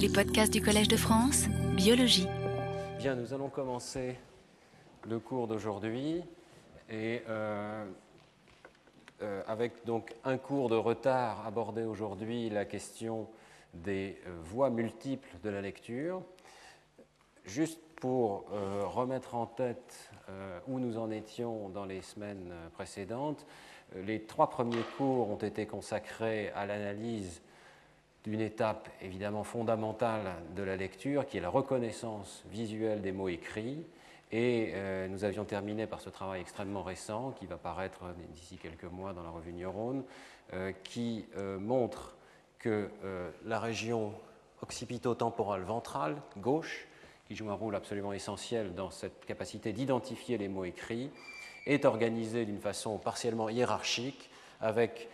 Les podcasts du Collège de France, biologie. Bien, nous allons commencer le cours d'aujourd'hui et euh, euh, avec donc un cours de retard abordé aujourd'hui la question des euh, voies multiples de la lecture. Juste pour remettre en tête où nous en étions dans les semaines précédentes, les trois premiers cours ont été consacrés à l'analyse d'une étape évidemment fondamentale de la lecture, qui est la reconnaissance visuelle des mots écrits. Et euh, nous avions terminé par ce travail extrêmement récent, qui va paraître d'ici quelques mois dans la revue Neurone, euh, qui euh, montre que la région occipito-temporale ventrale, gauche, qui joue un rôle absolument essentiel dans cette capacité d'identifier les mots écrits, est organisée d'une façon partiellement hiérarchique, avec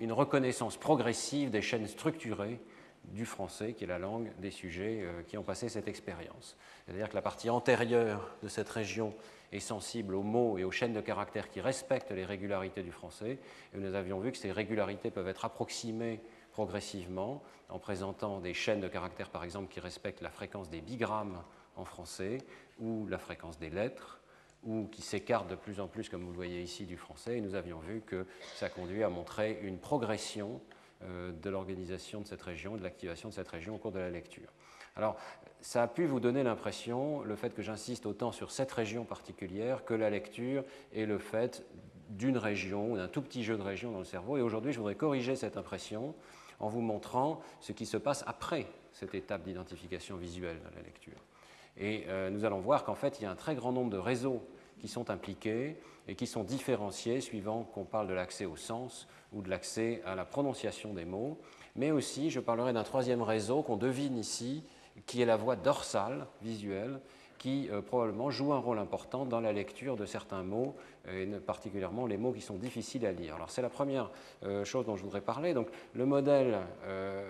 une reconnaissance progressive des chaînes structurées du français, qui est la langue des sujets euh, qui ont passé cette expérience. C'est-à-dire que la partie antérieure de cette région est sensible aux mots et aux chaînes de caractères qui respectent les régularités du français. Et nous avions vu que ces régularités peuvent être approximées progressivement en présentant des chaînes de caractères, par exemple, qui respectent la fréquence des bigrammes en français ou la fréquence des lettres ou qui s'écarte de plus en plus, comme vous le voyez ici, du français. Et nous avions vu que ça conduit à montrer une progression euh, de l'organisation de cette région, de l'activation de cette région au cours de la lecture. Alors, ça a pu vous donner l'impression, le fait que j'insiste autant sur cette région particulière, que la lecture est le fait d'une région, d'un tout petit jeu de région dans le cerveau. Et aujourd'hui, je voudrais corriger cette impression en vous montrant ce qui se passe après cette étape d'identification visuelle dans la lecture. Et euh, nous allons voir qu'en fait, il y a un très grand nombre de réseaux qui sont impliqués et qui sont différenciés suivant qu'on parle de l'accès au sens ou de l'accès à la prononciation des mots. Mais aussi, je parlerai d'un troisième réseau qu'on devine ici, qui est la voix dorsale visuelle, qui euh, probablement joue un rôle important dans la lecture de certains mots, et particulièrement les mots qui sont difficiles à lire. Alors c'est la première euh, chose dont je voudrais parler. Donc le modèle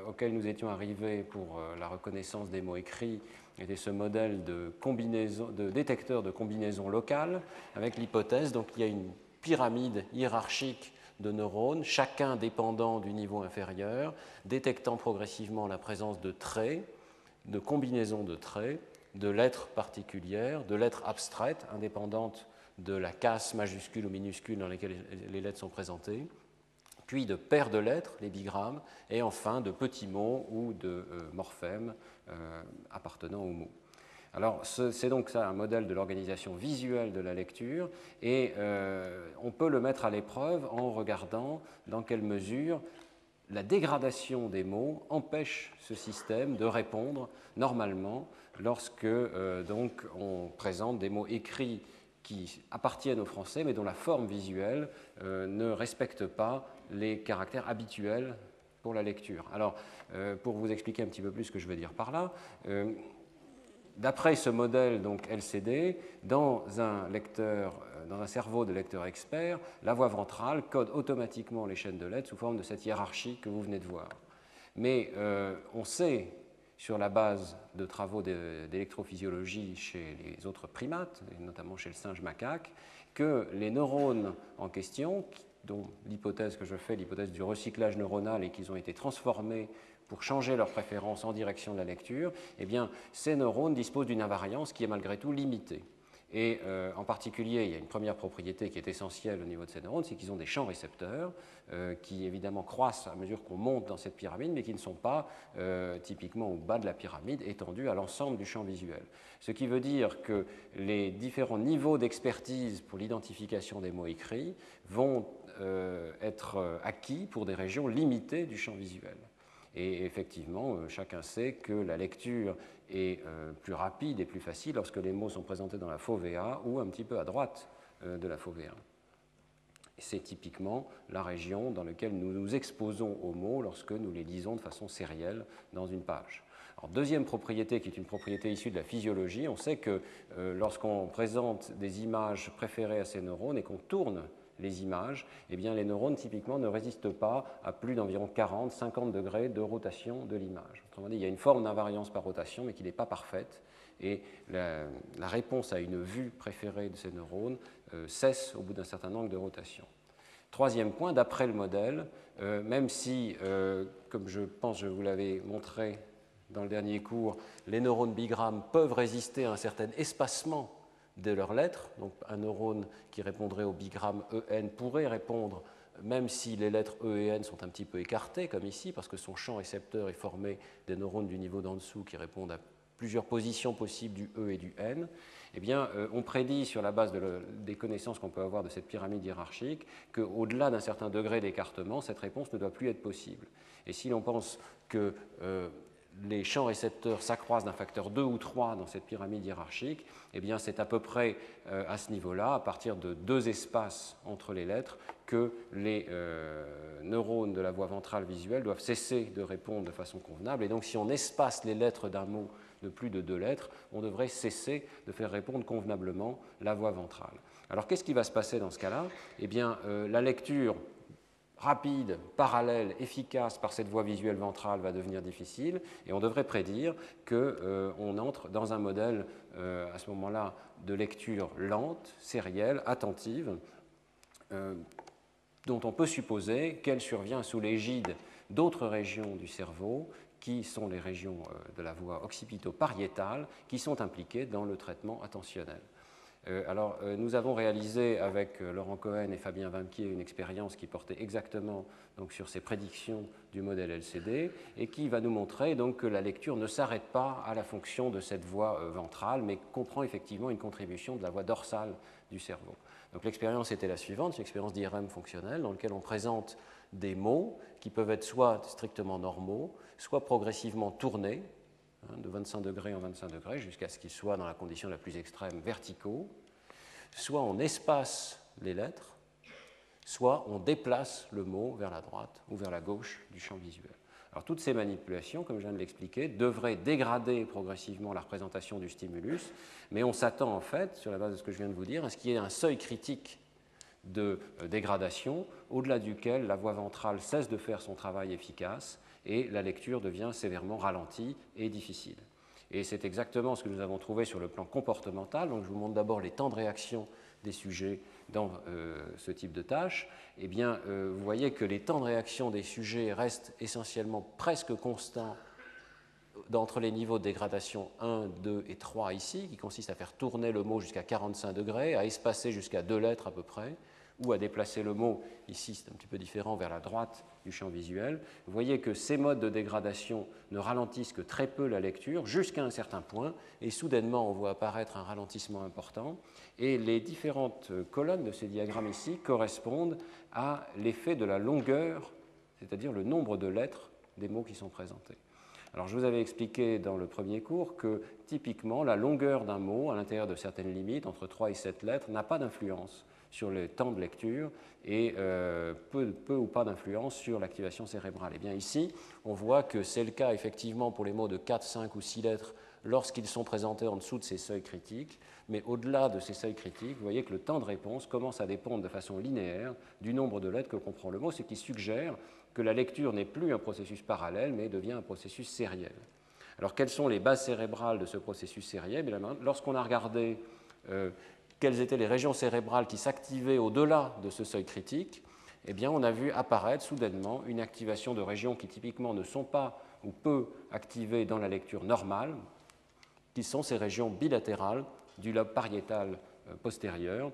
auquel nous étions arrivés pour la reconnaissance des mots écrits était ce modèle de, combinaison, de détecteur de combinaison locale avec l'hypothèse qu'il y a une pyramide hiérarchique de neurones, chacun dépendant du niveau inférieur, détectant progressivement la présence de traits, de combinaisons de traits, de lettres particulières, de lettres abstraites, indépendantes de la casse majuscule ou minuscule dans laquelle les lettres sont présentées, puis de paires de lettres, les bigrammes, et enfin de petits mots ou de euh, morphèmes euh, appartenant aux mots. Alors, c'est donc ça un modèle de l'organisation visuelle de la lecture, et euh, on peut le mettre à l'épreuve en regardant dans quelle mesure la dégradation des mots empêche ce système de répondre normalement lorsque donc on présente des mots écrits qui appartiennent au français, mais dont la forme visuelle ne respecte pas les caractères habituels pour la lecture. Alors, euh, pour vous expliquer un petit peu plus ce que je veux dire par là, euh, d'après ce modèle donc LCD, dans un lecteur, euh, dans un cerveau de lecteur expert, la voix ventrale code automatiquement les chaînes de lettres sous forme de cette hiérarchie que vous venez de voir. Mais on sait sur la base de travaux d'électrophysiologie chez les autres primates, notamment chez le singe macaque, que les neurones en question, dont l'hypothèse que je fais, l'hypothèse du recyclage neuronal, et qu'ils ont été transformés pour changer leur préférence en direction de la lecture, eh bien, ces neurones disposent d'une invariance qui est malgré tout limitée. Et euh, en particulier, il y a une première propriété qui est essentielle au niveau de ces neurones, c'est qu'ils ont des champs récepteurs euh, qui évidemment croissent à mesure qu'on monte dans cette pyramide, mais qui ne sont pas euh, typiquement au bas de la pyramide étendus à l'ensemble du champ visuel. Ce qui veut dire que les différents niveaux d'expertise pour l'identification des mots écrits vont être acquis pour des régions limitées du champ visuel. Et effectivement, chacun sait que la lecture est euh, plus rapide et plus facile lorsque les mots sont présentés dans la fovea ou un petit peu à droite euh, de la fovea. C'est typiquement la région dans laquelle nous nous exposons aux mots lorsque nous les lisons de façon sérielle dans une page. Deuxième propriété, qui est une propriété issue de la physiologie, on sait que euh, lorsqu'on présente des images préférées à ces neurones et qu'on tourne les images, eh bien, les neurones typiquement ne résistent pas à plus d'environ 40-50 degrés de rotation de l'image. Autrement dit, il y a une forme d'invariance par rotation, mais qui n'est pas parfaite. Et la, réponse à une vue préférée de ces neurones euh, cesse au bout d'un certain angle de rotation. Troisième point, d'après le modèle, euh, même si, euh, comme je pense je vous l'avais montré dans le dernier cours, les neurones bigrammes peuvent résister à un certain espacement de leurs lettres. Donc un neurone qui répondrait au bigramme EN pourrait répondre même si les lettres E et N sont un petit peu écartées, comme ici, parce que son champ récepteur est formé des neurones du niveau d'en dessous qui répondent à plusieurs positions possibles du E et du N, eh bien, euh, on prédit sur la base des connaissances qu'on peut avoir de cette pyramide hiérarchique qu'au-delà d'un certain degré d'écartement, cette réponse ne doit plus être possible. Et si l'on pense que euh, les champs récepteurs s'accroissent d'un facteur 2 ou 3 dans cette pyramide hiérarchique, eh bien c'est à peu près euh, à ce niveau-là, à partir de deux espaces entre les lettres, que les euh, neurones de la voie ventrale visuelle doivent cesser de répondre de façon convenable. Et donc si on espace les lettres d'un mot de plus de deux lettres, on devrait cesser de faire répondre convenablement la voie ventrale. Alors qu'est-ce qui va se passer dans ce cas-là? Eh bien euh, la lecture rapide, parallèle, efficace par cette voie visuelle ventrale va devenir difficile et on devrait prédire qu'on euh, entre dans un modèle euh, à ce moment-là de lecture lente, sérielle, attentive, euh, dont on peut supposer qu'elle survient sous l'égide d'autres régions du cerveau qui sont les régions de la voie occipito-pariétale qui sont impliquées dans le traitement attentionnel. Euh, alors, euh, nous avons réalisé avec euh, Laurent Cohen et Fabien Vampier une expérience qui portait exactement donc, sur ces prédictions du modèle LCD et qui va nous montrer donc, que la lecture ne s'arrête pas à la fonction de cette voie ventrale, mais comprend effectivement une contribution de la voie dorsale du cerveau. Donc, l'expérience était la suivante, une expérience d'IRM fonctionnelle dans laquelle on présente des mots qui peuvent être soit strictement normaux, soit progressivement tournés, Hein, de 25 degrés en 25 degrés jusqu'à ce qu'ils soient dans la condition la plus extrême verticaux, soit on espace les lettres, soit on déplace le mot vers la droite ou vers la gauche du champ visuel. Alors toutes ces manipulations, comme je viens de l'expliquer, devraient dégrader progressivement la représentation du stimulus, mais on s'attend en fait, sur la base de ce que je viens de vous dire, à ce qu'il y ait un seuil critique de euh, dégradation au-delà duquel la voie ventrale cesse de faire son travail efficace et la lecture devient sévèrement ralentie et difficile. Et c'est exactement ce que nous avons trouvé sur le plan comportemental. Donc, je vous montre d'abord les temps de réaction des sujets dans euh, ce type de tâche. Eh bien, euh, vous voyez que les temps de réaction des sujets restent essentiellement presque constants d'entre les niveaux de dégradation 1, 2 et 3 ici, qui consiste à faire tourner le mot jusqu'à 45 degrés, à espacer jusqu'à deux lettres à peu près, ou à déplacer le mot, ici c'est un petit peu différent, vers la droite du champ visuel. Vous voyez que ces modes de dégradation ne ralentissent que très peu la lecture, jusqu'à un certain point, et soudainement on voit apparaître un ralentissement important, et les différentes colonnes de ces diagrammes ici correspondent à l'effet de la longueur, c'est-à-dire le nombre de lettres des mots qui sont présentés. Alors je vous avais expliqué dans le premier cours que typiquement la longueur d'un mot, à l'intérieur de certaines limites, entre 3 et 7 lettres, n'a pas d'influence sur le temps de lecture et euh, peu, ou pas d'influence sur l'activation cérébrale. Et eh bien ici, on voit que c'est le cas effectivement pour les mots de 4, 5 ou 6 lettres lorsqu'ils sont présentés en dessous de ces seuils critiques, mais au-delà de ces seuils critiques, vous voyez que le temps de réponse commence à dépendre de façon linéaire du nombre de lettres que comprend le mot, ce qui suggère que la lecture n'est plus un processus parallèle, mais devient un processus sériel. Alors quelles sont les bases cérébrales de ce processus sériel? Lorsqu'on a regardé euh, quelles étaient les régions cérébrales qui s'activaient au-delà de ce seuil critique, eh bien, on a vu apparaître soudainement une activation de régions qui typiquement ne sont pas ou peu activées dans la lecture normale, qui sont ces régions bilatérales du lobe pariétal euh, postérieur,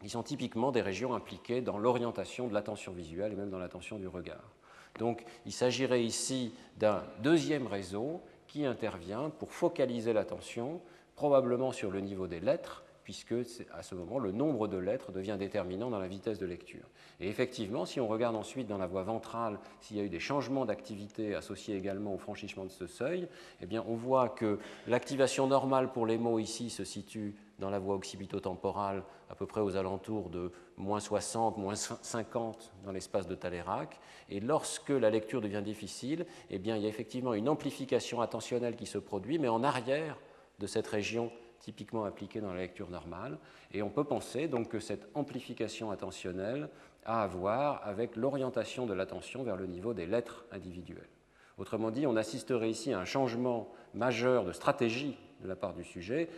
qui sont typiquement des régions impliquées dans l'orientation de l'attention visuelle et même dans l'attention du regard. Donc il s'agirait ici d'un deuxième réseau qui intervient pour focaliser l'attention, probablement sur le niveau des lettres, puisque à ce moment, le nombre de lettres devient déterminant dans la vitesse de lecture. Et effectivement, si on regarde ensuite dans la voie ventrale s'il y a eu des changements d'activité associés également au franchissement de ce seuil, eh bien, on voit que l'activation normale pour les mots ici se situe dans la voie occipito-temporale à peu près aux alentours de moins 60, moins 50 dans l'espace de Talérac. Et lorsque la lecture devient difficile, eh bien, il y a effectivement une amplification attentionnelle qui se produit, mais en arrière de cette région typiquement appliquée dans la lecture normale. Et on peut penser donc que cette amplification attentionnelle a à voir avec l'orientation de l'attention vers le niveau des lettres individuelles. Autrement dit, on assisterait ici à un changement majeur de stratégie de la part du sujet.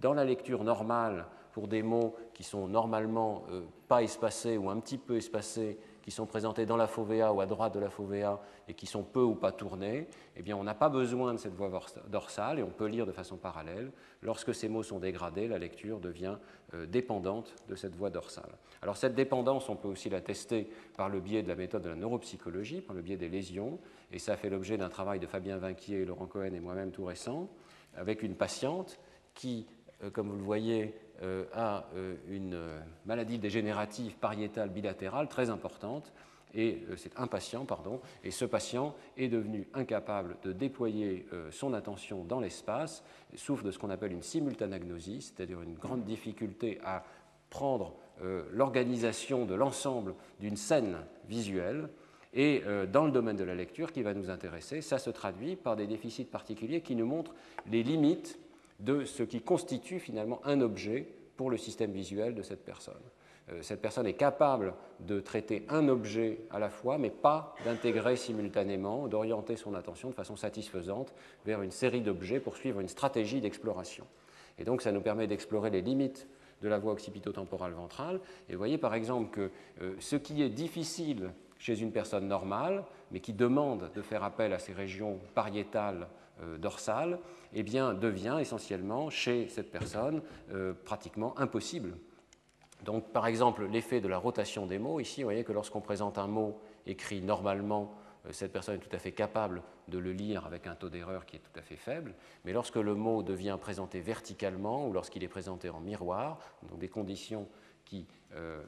Dans la lecture normale, pour des mots qui sont normalement euh, pas espacés ou un petit peu espacés, sont présentés dans la fovea ou à droite de la fovea et qui sont peu ou pas tournés, eh on n'a pas besoin de cette voie dorsale et on peut lire de façon parallèle. Lorsque ces mots sont dégradés, la lecture devient euh, dépendante de cette voie dorsale. Alors cette dépendance, on peut aussi la tester par le biais de la méthode de la neuropsychologie, par le biais des lésions, et ça fait l'objet d'un travail de Fabien Vinquier, Laurent Cohen et moi-même tout récent, avec une patiente qui, euh, comme vous le voyez, euh, a euh, une maladie dégénérative pariétale bilatérale très importante. Et c'est un patient, pardon, et ce patient est devenu incapable de déployer son attention dans l'espace, souffre de ce qu'on appelle une simultanagnosie, c'est-à-dire une grande difficulté à prendre l'organisation de l'ensemble d'une scène visuelle. Et dans le domaine de la lecture qui va nous intéresser, ça se traduit par des déficits particuliers qui nous montrent les limites de ce qui constitue finalement un objet pour le système visuel de cette personne. Euh, cette personne est capable de traiter un objet à la fois, mais pas d'intégrer simultanément, d'orienter son attention de façon satisfaisante vers une série d'objets pour suivre une stratégie d'exploration. Et donc ça nous permet d'explorer les limites de la voie occipito-temporale ventrale. Et vous voyez par exemple que euh, ce qui est difficile chez une personne normale, mais qui demande de faire appel à ces régions pariétales dorsale, eh bien, devient essentiellement chez cette personne euh, pratiquement impossible. Donc, par exemple, l'effet de la rotation des mots, ici, vous voyez que lorsqu'on présente un mot écrit normalement, euh, cette personne est tout à fait capable de le lire avec un taux d'erreur qui est tout à fait faible, mais lorsque le mot devient présenté verticalement ou lorsqu'il est présenté en miroir, donc des conditions qui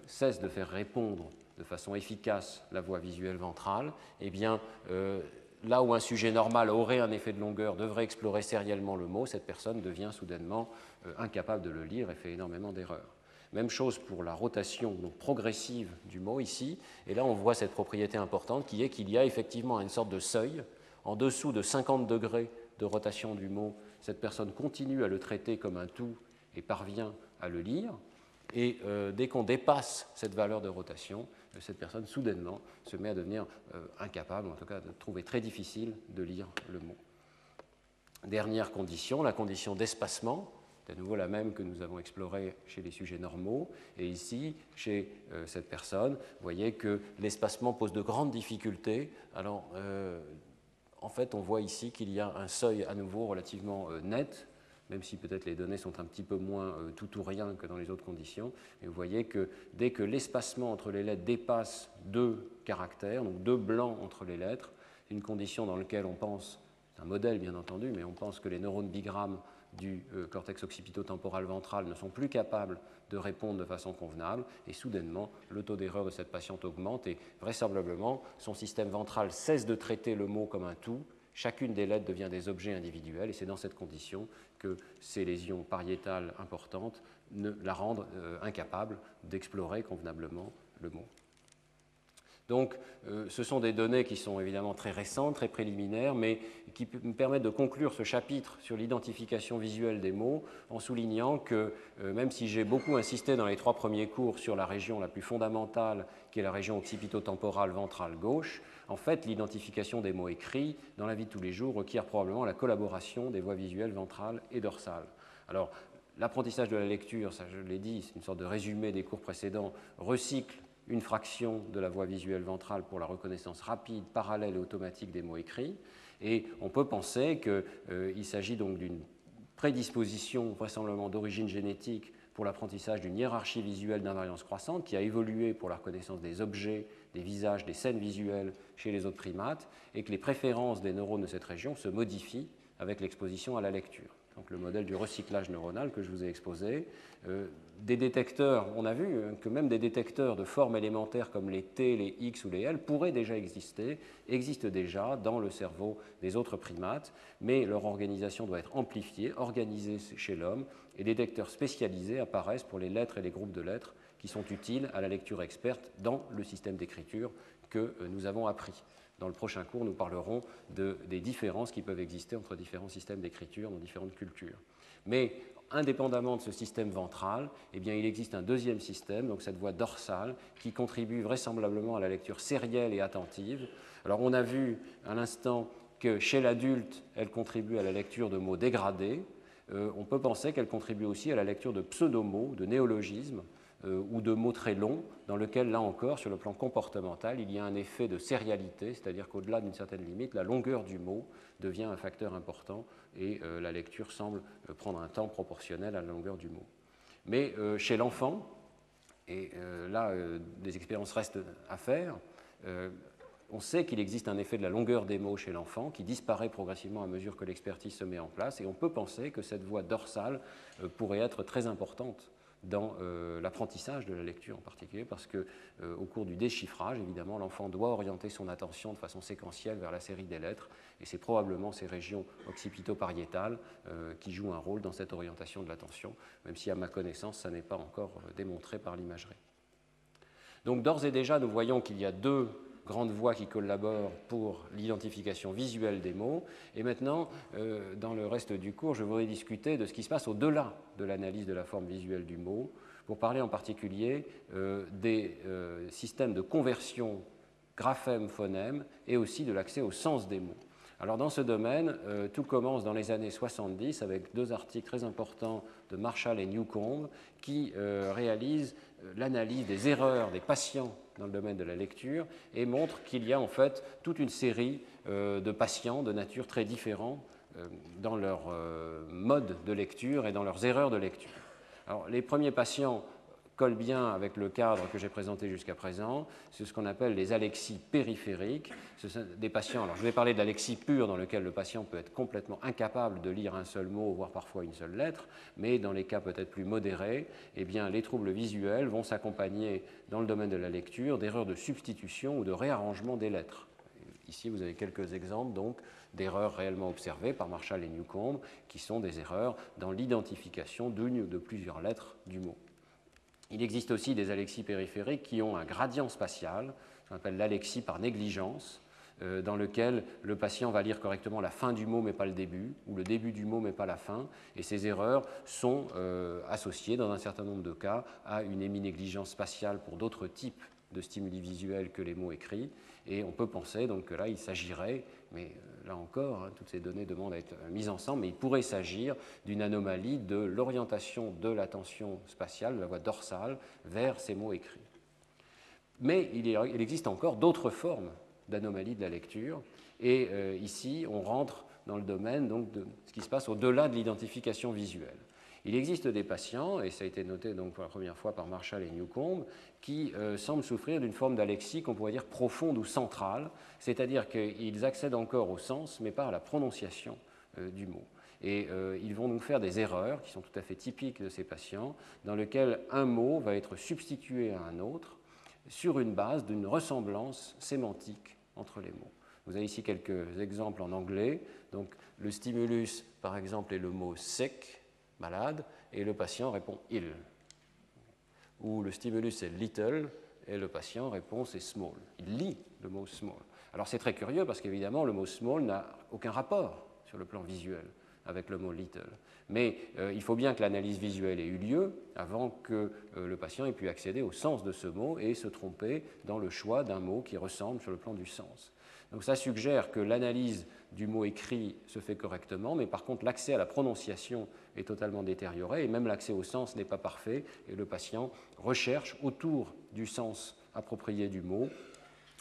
cessent de faire répondre de façon efficace la voix visuelle ventrale, eh bien, là où un sujet normal aurait un effet de longueur, devrait explorer sériellement le mot, cette personne devient soudainement euh, incapable de le lire et fait énormément d'erreurs. Même chose pour la rotation progressive du mot ici. Et là, on voit cette propriété importante qui est qu'il y a effectivement une sorte de seuil. En dessous de 50 degrés de rotation du mot, cette personne continue à le traiter comme un tout et parvient à le lire. Et euh, dès qu'on dépasse cette valeur de rotation, cette personne soudainement se met à devenir euh, incapable, en tout cas de trouver très difficile de lire le mot. Dernière condition, la condition d'espacement, à nouveau la même que nous avons explorée chez les sujets normaux. Et ici, chez euh, cette personne, vous voyez que l'espacement pose de grandes difficultés. Alors, euh, en fait, on voit ici qu'il y a un seuil à nouveau relativement net même si peut-être les données sont un petit peu moins euh, tout ou rien que dans les autres conditions. Et vous voyez que dès que l'espacement entre les lettres dépasse deux caractères, donc deux blancs entre les lettres, une condition dans laquelle on pense, c'est un modèle bien entendu, mais on pense que les neurones bigrammes du euh, cortex occipito-temporal ventral ne sont plus capables de répondre de façon convenable, et soudainement, le taux d'erreur de cette patiente augmente, et vraisemblablement, son système ventral cesse de traiter le mot comme un tout, chacune des lettres devient des objets individuels, et c'est dans cette condition que ces lésions pariétales importantes ne la rendent euh, incapable d'explorer convenablement le mot. Donc, euh, ce sont des données qui sont évidemment très récentes, très préliminaires, mais qui me permettent de conclure ce chapitre sur l'identification visuelle des mots en soulignant que, euh, même si j'ai beaucoup insisté dans les trois premiers cours sur la région la plus fondamentale, qui est la région occipito-temporale ventrale gauche, en fait, l'identification des mots écrits dans la vie de tous les jours requiert probablement la collaboration des voies visuelles ventrales et dorsales. Alors, l'apprentissage de la lecture, ça je l'ai dit, c'est une sorte de résumé des cours précédents, recycle une fraction de la voie visuelle ventrale pour la reconnaissance rapide, parallèle et automatique des mots écrits. Et on peut penser qu'il euh, s'agit donc d'une prédisposition vraisemblablement d'origine génétique pour l'apprentissage d'une hiérarchie visuelle d'invariance croissante qui a évolué pour la reconnaissance des objets, des visages, des scènes visuelles chez les autres primates, et que les préférences des neurones de cette région se modifient avec l'exposition à la lecture donc le modèle du recyclage neuronal que je vous ai exposé. Euh, des détecteurs, on a vu que même des détecteurs de formes élémentaires comme les T, les X ou les L pourraient déjà exister, existent déjà dans le cerveau des autres primates, mais leur organisation doit être amplifiée, organisée chez l'homme, et détecteurs spécialisés apparaissent pour les lettres et les groupes de lettres qui sont utiles à la lecture experte dans le système d'écriture que nous avons appris. Dans le prochain cours, nous parlerons des différences qui peuvent exister entre différents systèmes d'écriture dans différentes cultures. Mais indépendamment de ce système ventral, eh bien, il existe un deuxième système, donc cette voie dorsale, qui contribue vraisemblablement à la lecture sérielle et attentive. Alors on a vu à l'instant que chez l'adulte, elle contribue à la lecture de mots dégradés. Euh, on peut penser qu'elle contribue aussi à la lecture de pseudomots, de néologismes, euh, ou de mots très longs, dans lequel, là encore, sur le plan comportemental, il y a un effet de sérialité, c'est-à-dire qu'au-delà d'une certaine limite, la longueur du mot devient un facteur important et euh, la lecture semble euh, prendre un temps proportionnel à la longueur du mot. Mais chez l'enfant, et là, des expériences restent à faire, on sait qu'il existe un effet de la longueur des mots chez l'enfant qui disparaît progressivement à mesure que l'expertise se met en place, et on peut penser que cette voie dorsale pourrait être très importante dans euh, l'apprentissage de la lecture en particulier, parce que euh, au cours du déchiffrage, évidemment, l'enfant doit orienter son attention de façon séquentielle vers la série des lettres, et c'est probablement ces régions occipito-pariétales euh, qui jouent un rôle dans cette orientation de l'attention, même si à ma connaissance, ça n'est pas encore démontré par l'imagerie. Donc d'ores et déjà, nous voyons qu'il y a deux grandes voix qui collaborent pour l'identification visuelle des mots. Et maintenant, euh, dans le reste du cours, je voudrais discuter de ce qui se passe au-delà de l'analyse de la forme visuelle du mot, pour parler en particulier euh, des euh, systèmes de conversion graphème-phonème et aussi de l'accès au sens des mots. Alors dans ce domaine, tout commence dans les années 70 avec deux articles très importants de Marshall et Newcomb qui réalisent l'analyse des erreurs des patients dans le domaine de la lecture et montre qu'il y a en fait toute une série euh, de patients de nature très différente euh, dans leur euh, mode de lecture et dans leurs erreurs de lecture. Alors, les premiers patients colle bien avec le cadre que j'ai présenté jusqu'à présent. C'est ce qu'on appelle les alexies périphériques. Ce sont des patients, alors je vais parler de l'alexie pure dans lequel le patient peut être complètement incapable de lire un seul mot, voire parfois une seule lettre, mais dans les cas peut-être plus modérés, eh bien, les troubles visuels vont s'accompagner dans le domaine de la lecture d'erreurs de substitution ou de réarrangement des lettres. Ici, vous avez quelques exemples donc d'erreurs réellement observées par Marshall et Newcomb, qui sont des erreurs dans l'identification d'une ou de plusieurs lettres du mot. Il existe aussi des alexies périphériques qui ont un gradient spatial, qu'on appelle l'alexie par négligence, euh, dans lequel le patient va lire correctement la fin du mot mais pas le début, ou le début du mot mais pas la fin, et ces erreurs sont euh, associées dans un certain nombre de cas à une éminégligence spatiale pour d'autres types de stimuli visuels que les mots écrits, et on peut penser donc que là il s'agirait, mais euh, là encore, hein, toutes ces données demandent à être mises ensemble, mais il pourrait s'agir d'une anomalie de l'orientation de l'attention spatiale, de la voie dorsale, vers ces mots écrits. Mais il, existe encore d'autres formes d'anomalies de la lecture, et euh, ici, on rentre dans le domaine de ce qui se passe au-delà de l'identification visuelle. Il existe des patients, et ça a été noté donc pour la première fois par Marshall et Newcomb, qui euh, semblent souffrir d'une forme d'alexie qu'on pourrait dire profonde ou centrale, c'est-à-dire qu'ils accèdent encore au sens, mais pas à la prononciation euh, du mot. Et euh, ils vont donc faire des erreurs qui sont tout à fait typiques de ces patients, dans lesquelles un mot va être substitué à un autre sur une base d'une ressemblance sémantique entre les mots. Vous avez ici quelques exemples en anglais. Donc, le stimulus, par exemple, est le mot sec, malade, et le patient répond il. Ou le stimulus est little, et le patient répond c'est small. Il lit le mot small. Alors c'est très curieux parce qu'évidemment le mot small n'a aucun rapport sur le plan visuel avec le mot little. Mais euh, il faut bien que l'analyse visuelle ait eu lieu avant que euh, le patient ait pu accéder au sens de ce mot et se tromper dans le choix d'un mot qui ressemble sur le plan du sens. Donc ça suggère que l'analyse du mot écrit se fait correctement, mais par contre l'accès à la prononciation est totalement détérioré et même l'accès au sens n'est pas parfait et le patient recherche autour du sens approprié du mot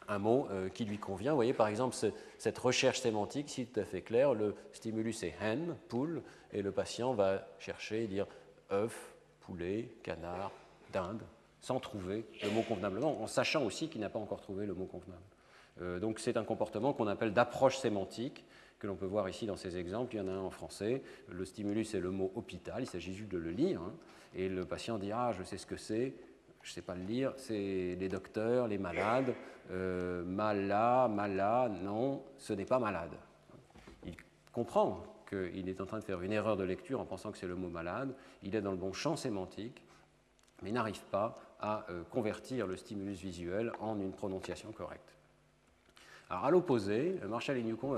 un mot euh, qui lui convient. Vous voyez par exemple cette recherche sémantique, si tout à fait clair, le stimulus est hen, poule, et le patient va chercher et dire œuf, poulet, canard, dinde, sans trouver le mot convenablement, en sachant aussi qu'il n'a pas encore trouvé le mot convenable. Euh, donc c'est un comportement qu'on appelle d'approche sémantique, que l'on peut voir ici dans ces exemples. Il y en a un en français. Le stimulus est le mot hôpital, il s'agit juste de le lire. Hein. et le patient dit Ah, je sais ce que c'est, je ne sais pas le lire, c'est les docteurs, les malades, euh, mala, mala, non, ce n'est pas malade. Il comprend qu'il est en train de faire une erreur de lecture en pensant que c'est le mot malade, il est dans le bon champ sémantique, mais n'arrive pas à euh, convertir le stimulus visuel en une prononciation correcte. Alors, à l'opposé, Marshall et Newcomb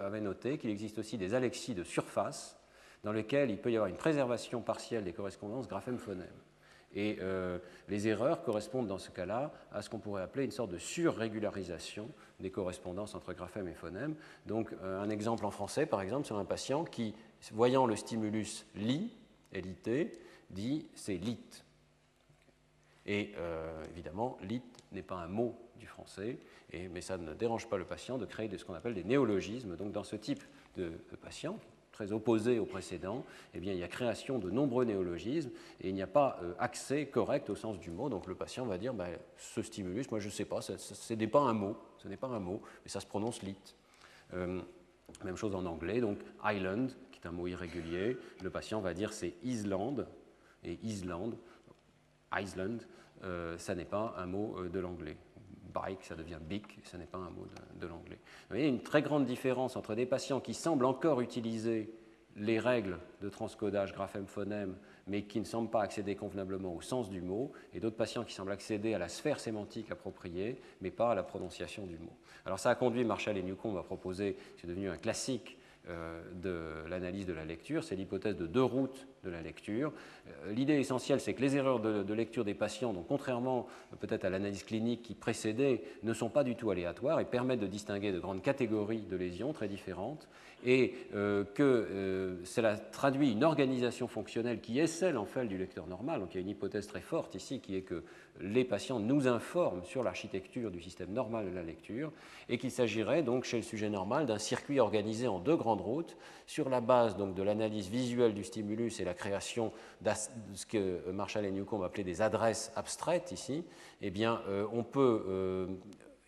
avaient, noté qu'il existe aussi des alexies de surface dans lesquelles il peut y avoir une préservation partielle des correspondances graphème-phonème. Et euh, les erreurs correspondent dans ce cas-là à ce qu'on pourrait appeler une sorte de surrégularisation des correspondances entre graphème et phonème. Donc euh, un exemple en français, par exemple, sur un patient qui, voyant le stimulus lit, LIT, dit c'est lit. Et euh, évidemment, lit n'est pas un mot français, et, mais ça ne dérange pas le patient de créer ce qu'on appelle des néologismes. Donc dans ce type de, patient, très opposé au précédent, eh bien, il y a création de nombreux néologismes et il n'y a pas euh, accès correct au sens du mot. Donc le patient va dire ben, ce stimulus, moi je ne sais pas, ce n'est pas un mot, ce n'est pas un mot, mais ça se prononce lit. Euh, même chose en anglais, donc island, qui est un mot irrégulier, le patient va dire c'est Island, et Island, Iceland, euh, ça n'est pas un mot de l'anglais. Bike, ça devient big, ça n'est pas un mot de, l'anglais. Vous voyez une très grande différence entre des patients qui semblent encore utiliser les règles de transcodage graphème-phonème, mais qui ne semblent pas accéder convenablement au sens du mot, et d'autres patients qui semblent accéder à la sphère sémantique appropriée, mais pas à la prononciation du mot. Alors ça a conduit Marshall et Newcomb à proposer, c'est devenu un classique de l'analyse de la lecture, c'est l'hypothèse de deux routes de la lecture. Euh, l'idée essentielle, c'est que les erreurs de, lecture des patients, donc contrairement euh, peut-être à l'analyse clinique qui précédait, ne sont pas du tout aléatoires et permettent de distinguer de grandes catégories de lésions très différentes et que cela traduit une organisation fonctionnelle qui est celle en fait du lecteur normal. Donc il y a une hypothèse très forte ici qui est que les patients nous informent sur l'architecture du système normal de la lecture et qu'il s'agirait donc chez le sujet normal d'un circuit organisé en deux grandes routes sur la base de l'analyse visuelle du stimulus et la création de ce que Marshall et Newcomb appelaient des adresses abstraites ici, eh euh, on peut euh,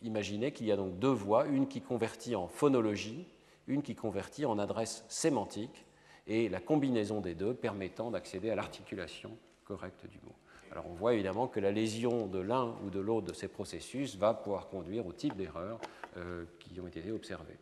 imaginer qu'il y a donc deux voies, une qui convertit en phonologie, une qui convertit en adresse sémantique et la combinaison des deux permettant d'accéder à l'articulation correcte du mot. Alors on voit évidemment que la lésion de l'un ou de l'autre de ces processus va pouvoir conduire au type d'erreurs euh, qui ont été observées.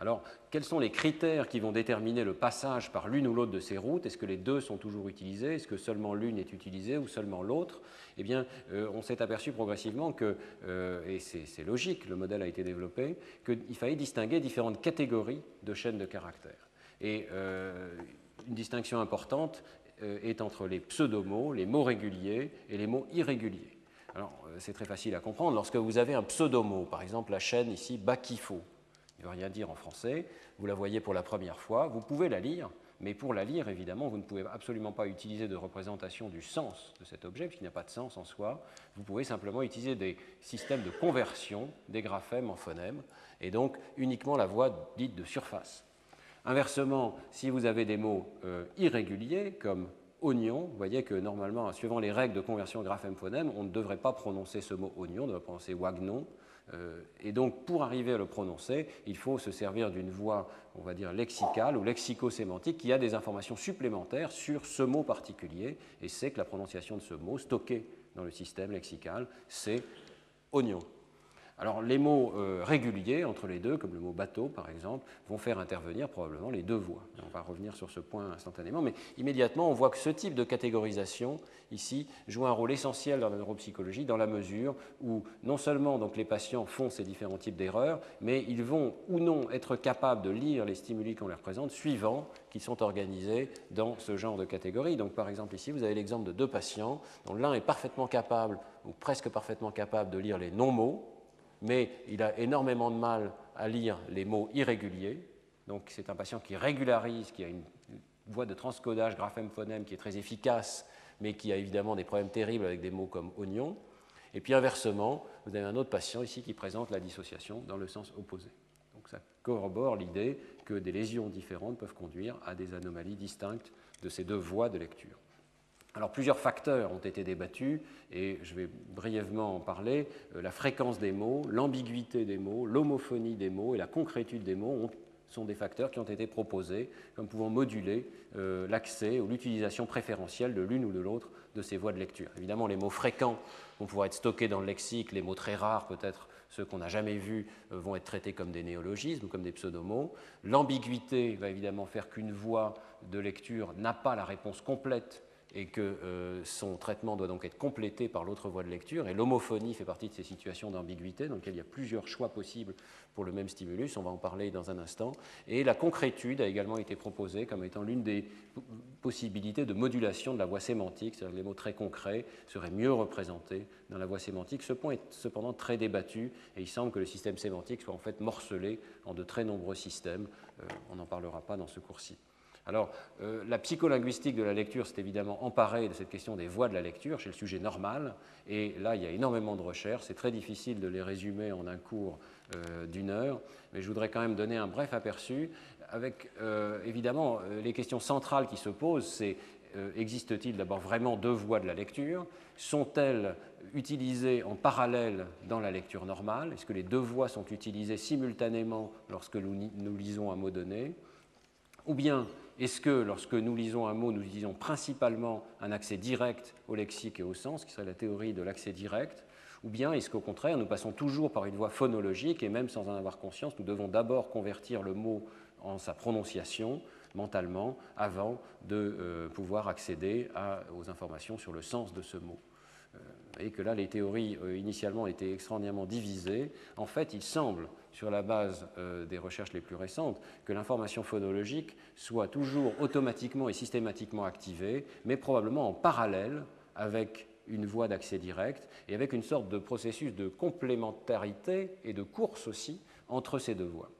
Alors, quels sont les critères qui vont déterminer le passage par l'une ou l'autre de ces routes? Est-ce que les deux sont toujours utilisés Est-ce que seulement l'une est utilisée ou seulement l'autre? Eh bien, euh, on s'est aperçu progressivement que, euh, et c'est logique, le modèle a été développé, qu'il fallait distinguer différentes catégories de chaînes de caractères. Et une distinction importante est entre les pseudomots, les mots réguliers et les mots irréguliers. Alors, euh, c'est très facile à comprendre. Lorsque vous avez un pseudomot, par exemple la chaîne ici Bakifo, il ne veut rien dire en français, vous la voyez pour la première fois, vous pouvez la lire, mais pour la lire, évidemment, vous ne pouvez absolument pas utiliser de représentation du sens de cet objet, puisqu'il n'y a pas de sens en soi. Vous pouvez simplement utiliser des systèmes de conversion des graphèmes en phonèmes, et donc uniquement la voix dite de surface. Inversement, si vous avez des mots euh, irréguliers comme oignon, vous voyez que normalement, suivant les règles de conversion graphème-phonème, on ne devrait pas prononcer ce mot oignon, on devrait prononcer wagnon. Euh, et donc, pour arriver à le prononcer, il faut se servir d'une voix, on va dire, lexicale ou lexico-sémantique qui a des informations supplémentaires sur ce mot particulier. Et c'est que la prononciation de ce mot, stocké dans le système lexical, c'est oignon. Alors les mots euh, réguliers entre les deux, comme le mot bateau par exemple, vont faire intervenir probablement les deux voix. On va revenir sur ce point instantanément, mais immédiatement on voit que ce type de catégorisation ici joue un rôle essentiel dans la neuropsychologie dans la mesure où non seulement donc, les patients font ces différents types d'erreurs, mais ils vont ou non être capables de lire les stimuli qu'on leur présente suivant qui sont organisés dans ce genre de catégorie. Donc par exemple ici vous avez l'exemple de deux patients dont l'un est parfaitement capable ou presque parfaitement capable de lire les non-mots mais il a énormément de mal à lire les mots irréguliers. Donc c'est un patient qui régularise, qui a une voie de transcodage graphème-phonème qui est très efficace, mais qui a évidemment des problèmes terribles avec des mots comme oignon. Et puis inversement, vous avez un autre patient ici qui présente la dissociation dans le sens opposé. Donc ça corrobore l'idée que des lésions différentes peuvent conduire à des anomalies distinctes de ces deux voies de lecture. Alors plusieurs facteurs ont été débattus et je vais brièvement en parler. Euh, la fréquence des mots, l'ambiguïté des mots, l'homophonie des mots et la concrétude des mots sont des facteurs qui ont été proposés comme pouvant moduler euh, l'accès ou l'utilisation préférentielle de l'une ou de l'autre de ces voies de lecture. Évidemment, les mots fréquents vont pouvoir être stockés dans le lexique, les mots très rares, peut-être ceux qu'on n'a jamais vus, euh, vont être traités comme des néologismes ou comme des pseudomots. L'ambiguïté va évidemment faire qu'une voie de lecture n'a pas la réponse complète et que euh, son traitement doit donc être complété par l'autre voie de lecture. Et l'homophonie fait partie de ces situations d'ambiguïté dans lesquelles il y a plusieurs choix possibles pour le même stimulus, on va en parler dans un instant. Et la concrétude a également été proposée comme étant l'une des possibilités de modulation de la voix sémantique, c'est-à-dire que les mots très concrets seraient mieux représentés dans la voix sémantique. Ce point est cependant très débattu et il semble que le système sémantique soit en fait morcelé en de très nombreux systèmes. Euh, on n'en parlera pas dans ce cours-ci. Alors, euh, la psycholinguistique de la lecture s'est évidemment emparée de cette question des voix de la lecture chez le sujet normal, et là, il y a énormément de recherches, c'est très difficile de les résumer en un cours euh, d'une heure, mais je voudrais quand même donner un bref aperçu, avec euh, évidemment les questions centrales qui se posent, c'est existe-t-il d'abord vraiment deux voies de la lecture? Sont-elles utilisées en parallèle dans la lecture normale? Est-ce que les deux voies sont utilisées simultanément lorsque nous lisons un mot donné Ou bien est-ce que lorsque nous lisons un mot, nous utilisons principalement un accès direct au lexique et au sens, qui serait la théorie de l'accès direct Ou bien est-ce qu'au contraire, nous passons toujours par une voie phonologique et même sans en avoir conscience, nous devons d'abord convertir le mot en sa prononciation mentalement avant de euh, pouvoir accéder aux informations sur le sens de ce mot? Et que là, les théories euh, initialement étaient extraordinairement divisées. En fait, il semble sur la base euh, des recherches les plus récentes, que l'information phonologique soit toujours automatiquement et systématiquement activée, mais probablement en parallèle avec une voie d'accès direct et avec une sorte de processus de complémentarité et de course aussi entre ces deux voies.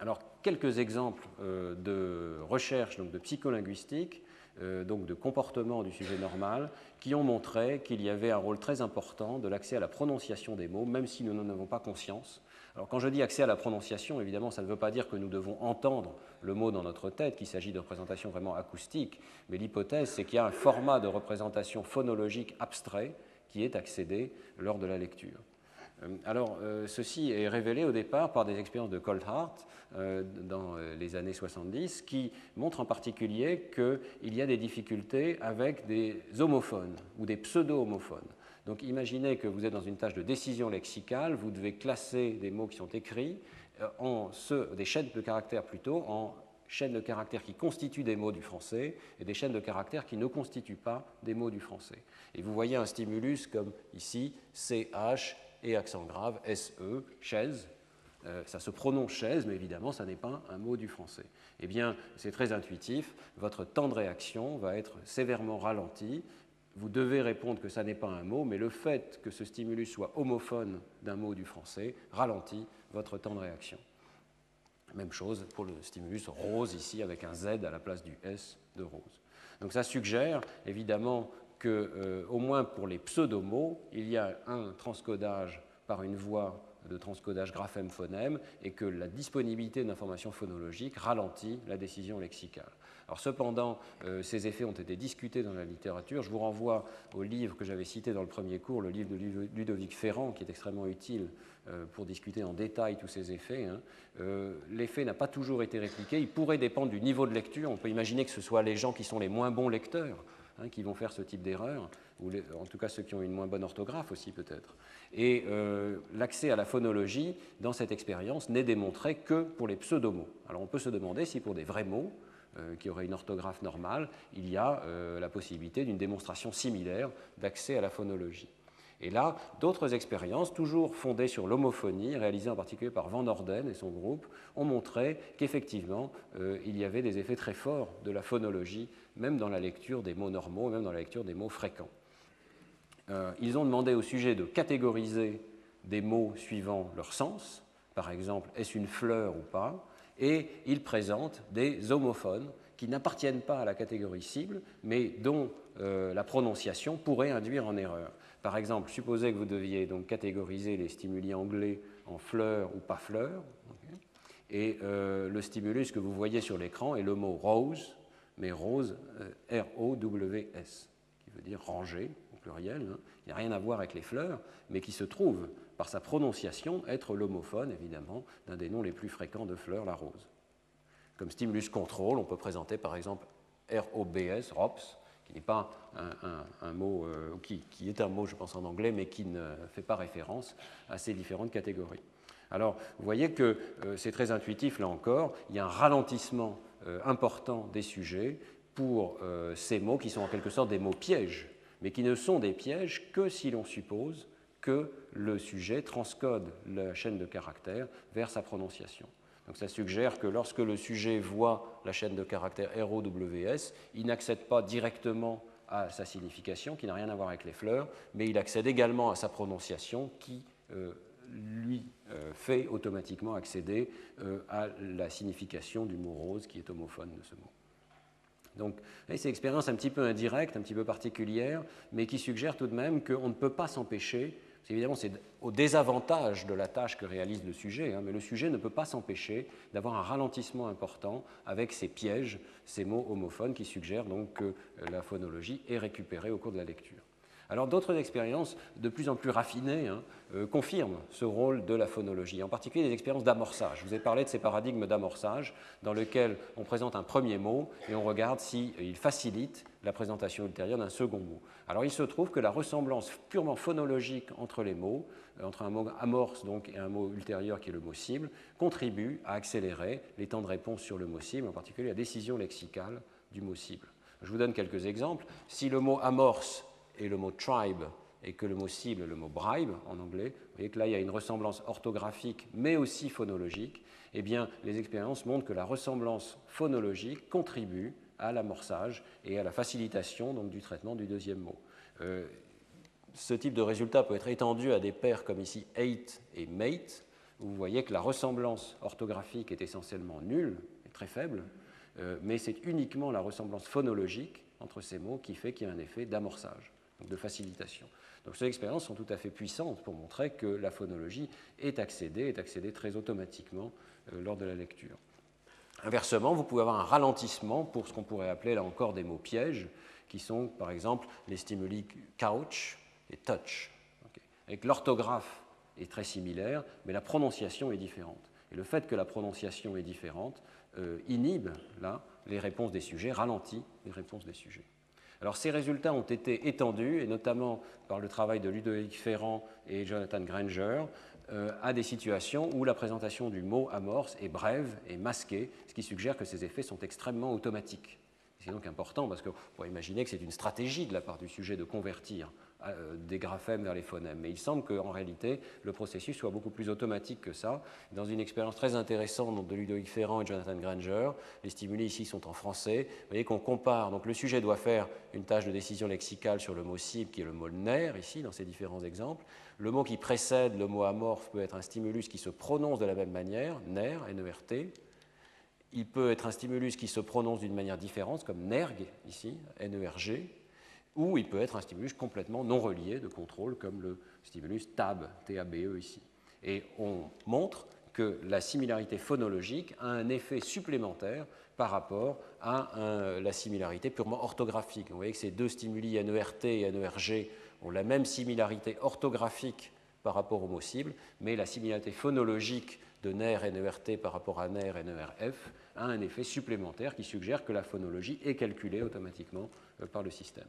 Alors, quelques exemples euh, de recherche donc de psycholinguistique, euh, donc de comportement du sujet normal, qui ont montré qu'il y avait un rôle très important de l'accès à la prononciation des mots, même si nous n'en avons pas conscience, alors quand je dis accès à la prononciation, évidemment, ça ne veut pas dire que nous devons entendre le mot dans notre tête, qu'il s'agit de représentation vraiment acoustique, mais l'hypothèse, c'est qu'il y a un format de représentation phonologique abstrait qui est accédé lors de la lecture. Euh, alors, euh, ceci est révélé au départ par des expériences de Coldhart euh, dans les années 70, qui montrent en particulier qu'il y a des difficultés avec des homophones ou des pseudo-homophones. Donc imaginez que vous êtes dans une tâche de décision lexicale, vous devez classer des mots qui sont écrits en des chaînes de caractères plutôt, en chaînes de caractères qui constituent des mots du français et des chaînes de caractères qui ne constituent pas des mots du français. Et vous voyez un stimulus comme ici, CH et accent grave, SE, chaise. Euh, ça se prononce chaise, mais évidemment, ça n'est pas un mot du français. Eh bien, c'est très intuitif. Votre temps de réaction va être sévèrement ralenti vous devez répondre que ça n'est pas un mot, mais le fait que ce stimulus soit homophone d'un mot du français ralentit votre temps de réaction. Même chose pour le stimulus rose ici avec un Z à la place du S de rose. Donc ça suggère évidemment que, euh, au moins pour les pseudomots, il y a un transcodage par une voie de transcodage graphème-phonème et que la disponibilité d'informations phonologiques ralentit la décision lexicale. Alors cependant, euh, ces effets ont été discutés dans la littérature. Je vous renvoie au livre que j'avais cité dans le premier cours, le livre de Ludovic Ferrand, qui est extrêmement utile euh, pour discuter en détail tous ces effets. Hein. L'effet n'a pas toujours été répliqué. Il pourrait dépendre du niveau de lecture. On peut imaginer que ce soit les gens qui sont les moins bons lecteurs hein, qui vont faire ce type d'erreur, ou en tout cas ceux qui ont une moins bonne orthographe aussi peut-être. Et l'accès à la phonologie dans cette expérience n'est démontré que pour les pseudomots. Alors on peut se demander si pour des vrais mots, euh, qui aurait une orthographe normale, il y a euh, la possibilité d'une démonstration similaire d'accès à la phonologie. Et là, d'autres expériences, toujours fondées sur l'homophonie, réalisées en particulier par Van Orden et son groupe, ont montré qu'effectivement, euh, il y avait des effets très forts de la phonologie, même dans la lecture des mots normaux, même dans la lecture des mots fréquents. ils ont demandé au sujet de catégoriser des mots suivant leur sens, par exemple, est-ce une fleur ou pas et il présente des homophones qui n'appartiennent pas à la catégorie cible, mais dont euh, la prononciation pourrait induire en erreur. Par exemple, supposez que vous deviez donc catégoriser les stimuli anglais en fleurs ou pas fleurs, et euh, le stimulus que vous voyez sur l'écran est le mot rose, mais rose, euh, R-O-W-S, qui veut dire rangé au pluriel, hein. il n'y a rien à voir avec les fleurs, mais qui se trouve par sa prononciation, être l'homophone, évidemment, d'un des noms les plus fréquents de fleurs, la rose. Comme stimulus contrôle, on peut présenter par exemple ROBS, ROPS, qui n'est pas un, mot, euh, qui, est un mot, je pense, en anglais, mais qui ne fait pas référence à ces différentes catégories. Alors, vous voyez que euh, c'est très intuitif, là encore, il y a un ralentissement euh, important des sujets pour ces mots qui sont en quelque sorte des mots pièges, mais qui ne sont des pièges que si l'on suppose que le sujet transcode la chaîne de caractères vers sa prononciation. Donc ça suggère que lorsque le sujet voit la chaîne de caractères ROWS, il n'accède pas directement à sa signification, qui n'a rien à voir avec les fleurs, mais il accède également à sa prononciation, qui euh, lui fait automatiquement accéder à la signification du mot rose qui est homophone de ce mot. Donc, c'est une expérience un petit peu indirecte, un petit peu particulière, mais qui suggère tout de même qu'on ne peut pas s'empêcher Évidemment, c'est au désavantage de la tâche que réalise le sujet, hein, mais le sujet ne peut pas s'empêcher d'avoir un ralentissement important avec ces pièges, ces mots homophones qui suggèrent donc que la phonologie est récupérée au cours de la lecture. Alors d'autres expériences de plus en plus raffinées hein, euh, confirment ce rôle de la phonologie, en particulier des expériences d'amorçage. Je vous ai parlé de ces paradigmes d'amorçage dans lesquels on présente un premier mot et on regarde s'il facilite la présentation ultérieure d'un second mot. Alors il se trouve que la ressemblance purement phonologique entre les mots, euh, entre un mot amorce donc et un mot ultérieur qui est le mot cible, contribue à accélérer les temps de réponse sur le mot cible, en particulier la décision lexicale du mot cible. Je vous donne quelques exemples. Si le mot amorce et le mot tribe et que le mot cible, le mot bribe en anglais, vous voyez que là il y a une ressemblance orthographique mais aussi phonologique, eh bien les expériences montrent que la ressemblance phonologique contribue à l'amorçage et à la facilitation donc, du traitement du deuxième mot. Euh, ce type de résultat peut être étendu à des paires comme ici hate et mate, où vous voyez que la ressemblance orthographique est essentiellement nulle et très faible, euh, mais c'est uniquement la ressemblance phonologique entre ces mots qui fait qu'il y a un effet d'amorçage de facilitation. Donc ces expériences sont tout à fait puissantes pour montrer que la phonologie est accédée, est accédée très automatiquement euh, lors de la lecture. Inversement, vous pouvez avoir un ralentissement pour ce qu'on pourrait appeler là encore des mots pièges, qui sont par exemple les stimuli couch et touch. Avec l'orthographe est très similaire, mais la prononciation est différente. Et le fait que la prononciation est différente euh, inhibe là les réponses des sujets, ralentit les réponses des sujets. Alors ces résultats ont été étendus, et notamment par le travail de Ludovic Ferrand et Jonathan Granger, à des situations où la présentation du mot amorce est brève et masquée, ce qui suggère que ces effets sont extrêmement automatiques. C'est donc important parce qu'on pourrait imaginer que c'est une stratégie de la part du sujet de convertir euh, des graphèmes vers les phonèmes. Mais il semble qu'en réalité, le processus soit beaucoup plus automatique que ça. Dans une expérience très intéressante de Ludovic Ferrand et Jonathan Granger, les stimuli ici sont en français. Vous voyez qu'on compare, donc le sujet doit faire une tâche de décision lexicale sur le mot cible, qui est le mot nerf, ici, dans ces différents exemples. Le mot qui précède le mot amorphe peut être un stimulus qui se prononce de la même manière, nerf, N-E-R-T. Il peut être un stimulus qui se prononce d'une manière différente, comme nerg, ici, N-E-R-G ou il peut être un stimulus complètement non relié de contrôle, comme le stimulus TAB, T-A-B-E ici. Et on montre que la similarité phonologique a un effet supplémentaire par rapport à la similarité purement orthographique. Vous voyez que ces deux stimuli NERT et NERG ont la même similarité orthographique par rapport au mot cible, mais la similarité phonologique de NER NERT par rapport à NER NERF a un effet supplémentaire qui suggère que la phonologie est calculée automatiquement euh, par le système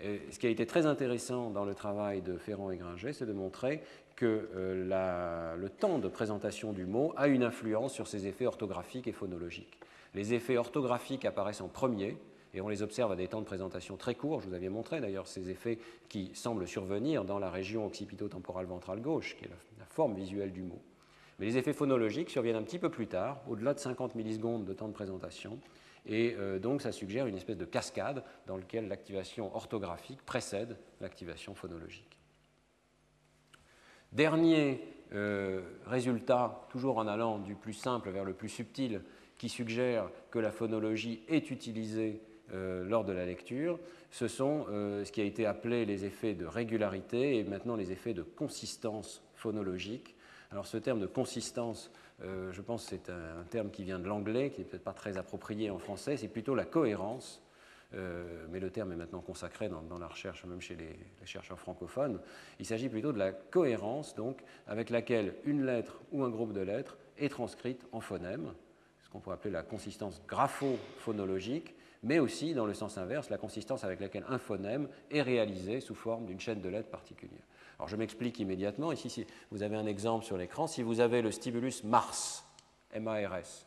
ce qui a été très intéressant dans le travail de Ferrand et Gringer, c'est de montrer que euh, le temps de présentation du mot a une influence sur ses effets orthographiques et phonologiques. Les effets orthographiques apparaissent en premier, et on les observe à des temps de présentation très courts. Je vous avais montré d'ailleurs ces effets qui semblent survenir dans la région occipito-temporale ventrale gauche, qui est la, forme visuelle du mot. Mais les effets phonologiques surviennent un petit peu plus tard, au-delà de 50 millisecondes de temps de présentation, et euh, donc, ça suggère une espèce de cascade dans laquelle l'activation orthographique précède l'activation phonologique. Dernier euh, résultat, toujours en allant du plus simple vers le plus subtil, qui suggère que la phonologie est utilisée euh, lors de la lecture, ce sont ce qui a été appelé les effets de régularité et maintenant les effets de consistance phonologique. Alors ce terme de consistance euh, je pense que c'est un, terme qui vient de l'anglais, qui n'est peut-être pas très approprié en français, c'est plutôt la cohérence. Euh, mais le terme est maintenant consacré dans, la recherche, même chez les, chercheurs francophones. Il s'agit plutôt de la cohérence, donc, avec laquelle une lettre ou un groupe de lettres est transcrite en phonème, ce qu'on pourrait appeler la consistance grapho-phonologique, mais aussi, dans le sens inverse, la consistance avec laquelle un phonème est réalisé sous forme d'une chaîne de lettres particulière. Alors je m'explique immédiatement. Ici, vous avez un exemple sur l'écran, si vous avez le stimulus Mars, M-A-R-S,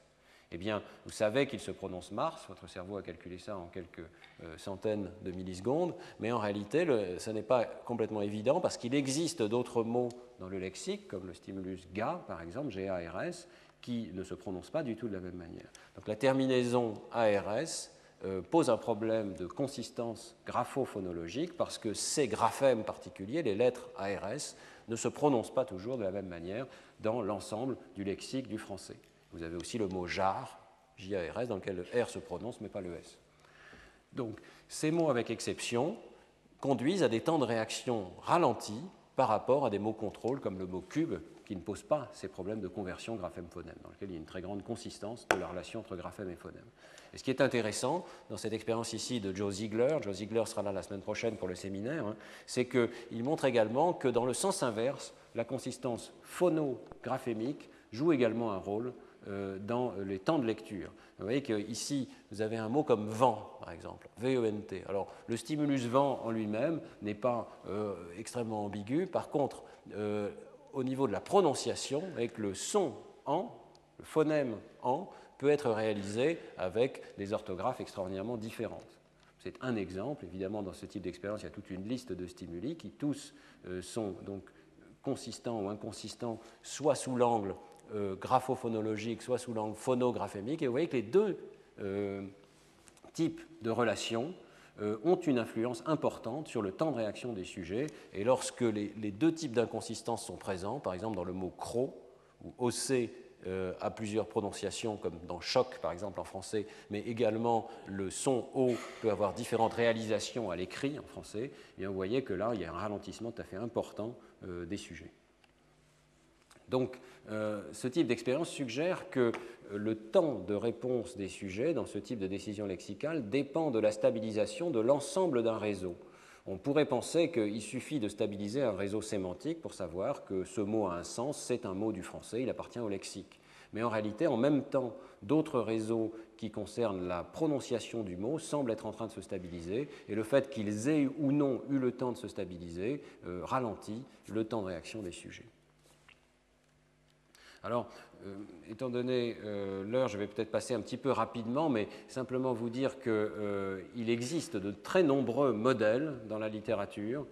eh bien, vous savez qu'il se prononce Mars, votre cerveau a calculé ça en quelques euh, centaines de millisecondes, mais en réalité, ce n'est pas complètement évident parce qu'il existe d'autres mots dans le lexique, comme le stimulus GA, par exemple, G-A-R-S, qui ne se prononcent pas du tout de la même manière. Donc la terminaison ARS pose un problème de consistance graphophonologique parce que ces graphèmes particuliers, les lettres ARS, ne se prononce pas toujours de la même manière dans l'ensemble du lexique du français. Vous avez aussi le mot jar, J-A-R-S, dans lequel le R se prononce mais pas le S. Donc, ces mots avec exception conduisent à des temps de réaction ralentis par rapport à des mots contrôle comme le mot cube qui ne pose pas ces problèmes de conversion graphème-phonème, dans lequel il y a une très grande consistance de la relation entre graphème et phonème. Et ce qui est intéressant dans cette expérience ici de Joe Ziegler, Joe Ziegler sera là la semaine prochaine pour le séminaire, hein, c'est qu'il montre également que dans le sens inverse, la consistance phonographémique joue également un rôle euh, dans les temps de lecture. Vous voyez qu'ici, vous avez un mot comme vent, par exemple, V-E-N-T. Alors, le stimulus vent en lui-même n'est pas euh, extrêmement ambigu. Par contre, euh, au niveau de la prononciation, avec le son en, le phonème en, peut être réalisé avec des orthographes extraordinairement différentes. C'est un exemple. Évidemment, dans ce type d'expérience, il y a toute une liste de stimuli qui tous euh, sont donc consistants ou inconsistants, soit sous l'angle euh, graphophonologique, soit sous l'angle phonographémique. Et vous voyez que les deux euh, types de relations ont une influence importante sur le temps de réaction des sujets. Et lorsque les, deux types d'inconsistance sont présents, par exemple dans le mot cro, ou OC euh, a plusieurs prononciations, comme dans choc par exemple en français, mais également le son O peut avoir différentes réalisations à l'écrit en français, et vous voyez que là, il y a un ralentissement tout à fait important euh, des sujets. Donc, ce type d'expérience suggère que le temps de réponse des sujets dans ce type de décision lexicale dépend de la stabilisation de l'ensemble d'un réseau. On pourrait penser qu'il suffit de stabiliser un réseau sémantique pour savoir que ce mot a un sens, c'est un mot du français, il appartient au lexique. Mais en réalité, en même temps, d'autres réseaux qui concernent la prononciation du mot semblent être en train de se stabiliser, et le fait qu'ils aient ou non eu le temps de se stabiliser euh, ralentit le temps de réaction des sujets. Alors, étant donné euh, l'heure, je vais peut-être passer un petit peu rapidement, mais simplement vous dire qu'il euh, existe de très nombreux modèles dans la littérature,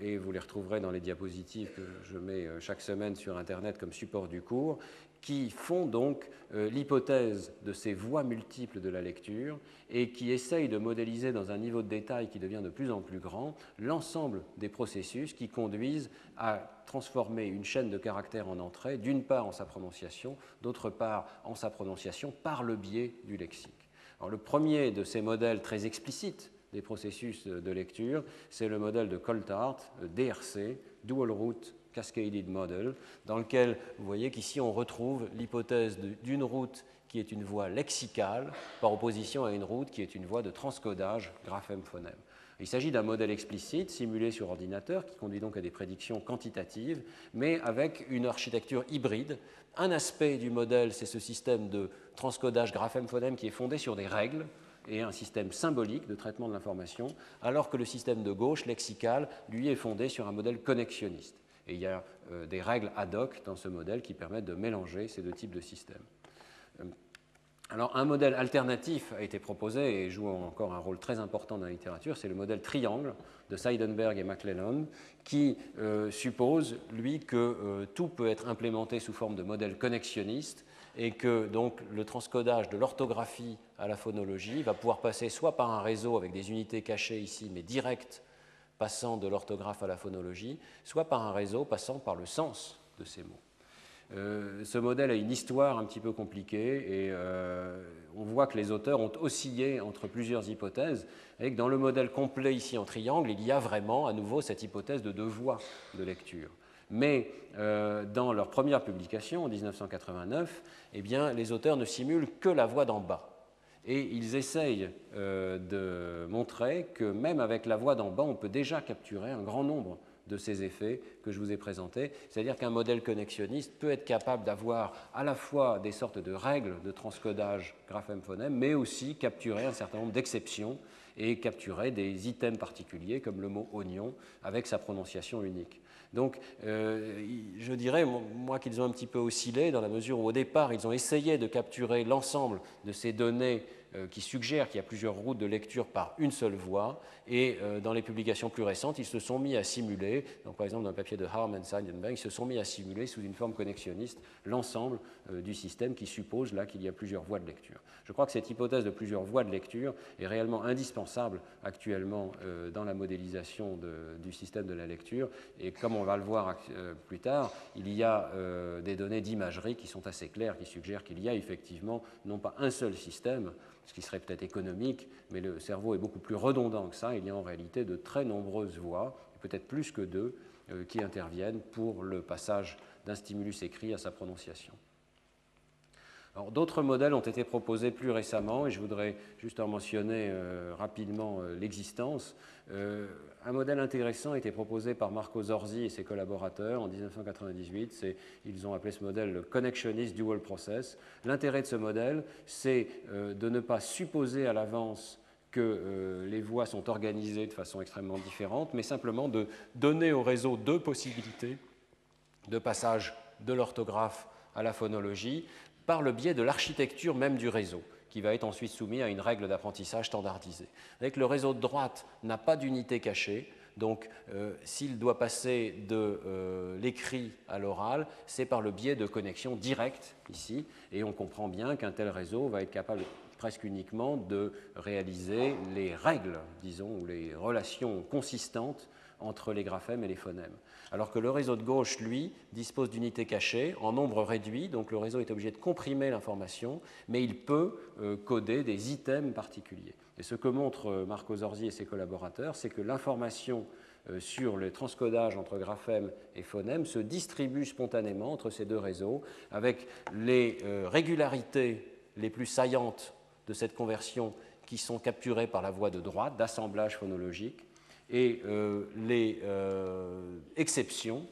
et vous les retrouverez dans les diapositives que je mets chaque semaine sur Internet comme support du cours, qui font donc l'hypothèse de ces voies multiples de la lecture et qui essayent de modéliser dans un niveau de détail qui devient de plus en plus grand l'ensemble des processus qui conduisent à transformer une chaîne de caractères en entrée, d'une part en sa prononciation, d'autre part en sa prononciation par le biais du lexique. Alors, le premier de ces modèles très explicites des processus de lecture, c'est le modèle de Coltart, DRC, Dual Route Cascaded Model, dans lequel vous voyez qu'ici on retrouve l'hypothèse d'une route qui est une voie lexicale par opposition à une route qui est une voie de transcodage graphème-phonème. Il s'agit d'un modèle explicite simulé sur ordinateur qui conduit donc à des prédictions quantitatives, mais avec une architecture hybride. Un aspect du modèle, c'est ce système de transcodage graphème-phonème qui est fondé sur des règles et un système symbolique de traitement de l'information, alors que le système de gauche, lexical, lui est fondé sur un modèle connexionniste. Et il y a euh, des règles ad hoc dans ce modèle qui permettent de mélanger ces deux types de systèmes. Alors un modèle alternatif a été proposé et joue encore un rôle très important dans la littérature, c'est le modèle triangle de Seidenberg et McClellan, qui euh, suppose, lui, que euh, tout peut être implémenté sous forme de modèle connexionniste et que donc le transcodage de l'orthographie à la phonologie va pouvoir passer soit par un réseau avec des unités cachées ici, mais direct passant de l'orthographe à la phonologie, soit par un réseau passant par le sens de ces mots. Euh, ce modèle a une histoire un petit peu compliquée et euh, on voit que les auteurs ont oscillé entre plusieurs hypothèses et que dans le modèle complet ici en triangle, il y a vraiment à nouveau cette hypothèse de deux voies de lecture. Mais euh, dans leur première publication en 1989, eh bien, les auteurs ne simulent que la voix d'en bas. Et ils essayent de montrer que même avec la voix d'en bas, on peut déjà capturer un grand nombre de ces effets que je vous ai présentés. C'est-à-dire qu'un modèle connexionniste peut être capable d'avoir à la fois des sortes de règles de transcodage graphème-phonème, mais aussi capturer un certain nombre d'exceptions et capturer des items particuliers comme le mot oignon avec sa prononciation unique. Donc, euh, je dirais, moi, qu'ils ont un petit peu oscillé dans la mesure où, au départ, ils ont essayé de capturer l'ensemble de ces données qui suggèrent qu'il y a plusieurs routes de lecture par une seule voie. Et euh, dans les publications plus récentes, ils se sont mis à simuler, donc par exemple dans le papier de Harman Seidenberg, se sont mis à simuler sous une forme connexionniste l'ensemble euh, du système qui suppose là qu'il y a plusieurs voies de lecture. Je crois que cette hypothèse de plusieurs voies de lecture est réellement indispensable actuellement euh, dans la modélisation du système de la lecture. Et comme on va le voir plus tard, il y a des données d'imagerie qui sont assez claires, qui suggèrent qu'il y a effectivement non pas un seul système, ce qui serait peut-être économique, mais le cerveau est beaucoup plus redondant que ça. Il y a en réalité de très nombreuses voies, peut-être plus que deux, euh, qui interviennent pour le passage d'un stimulus écrit à sa prononciation. D'autres modèles ont été proposés plus récemment et je voudrais juste en mentionner euh, rapidement euh, l'existence. Un modèle intéressant a été proposé par Marco Zorzi et ses collaborateurs en 1998. Ils ont appelé ce modèle le Connectionist Dual Process. L'intérêt de ce modèle, c'est de ne pas supposer à l'avance que euh, les voies sont organisées de façon extrêmement différente, mais simplement de donner au réseau deux possibilités de passage de l'orthographe à la phonologie par le biais de l'architecture même du réseau qui va être ensuite soumis à une règle d'apprentissage standardisée. Avec le réseau de droite n'a pas d'unité cachée, donc euh, s'il doit passer de euh, l'écrit à l'oral, c'est par le biais de connexions directes ici, et on comprend bien qu'un tel réseau va être capable presque uniquement de réaliser les règles, disons, ou les relations consistantes entre les graphèmes et les phonèmes. Alors que le réseau de gauche, lui, dispose d'unités cachées en nombre réduit, donc le réseau est obligé de comprimer l'information, mais il peut euh, coder des items particuliers. Et ce que montrent euh, Marco Zorzi et ses collaborateurs, c'est que l'information euh, sur le transcodage entre graphèmes et phonèmes se distribue spontanément entre ces deux réseaux, avec les régularités les plus saillantes de cette conversion qui sont capturées par la voie de droite, d'assemblage phonologique, et euh, les euh, exceptions,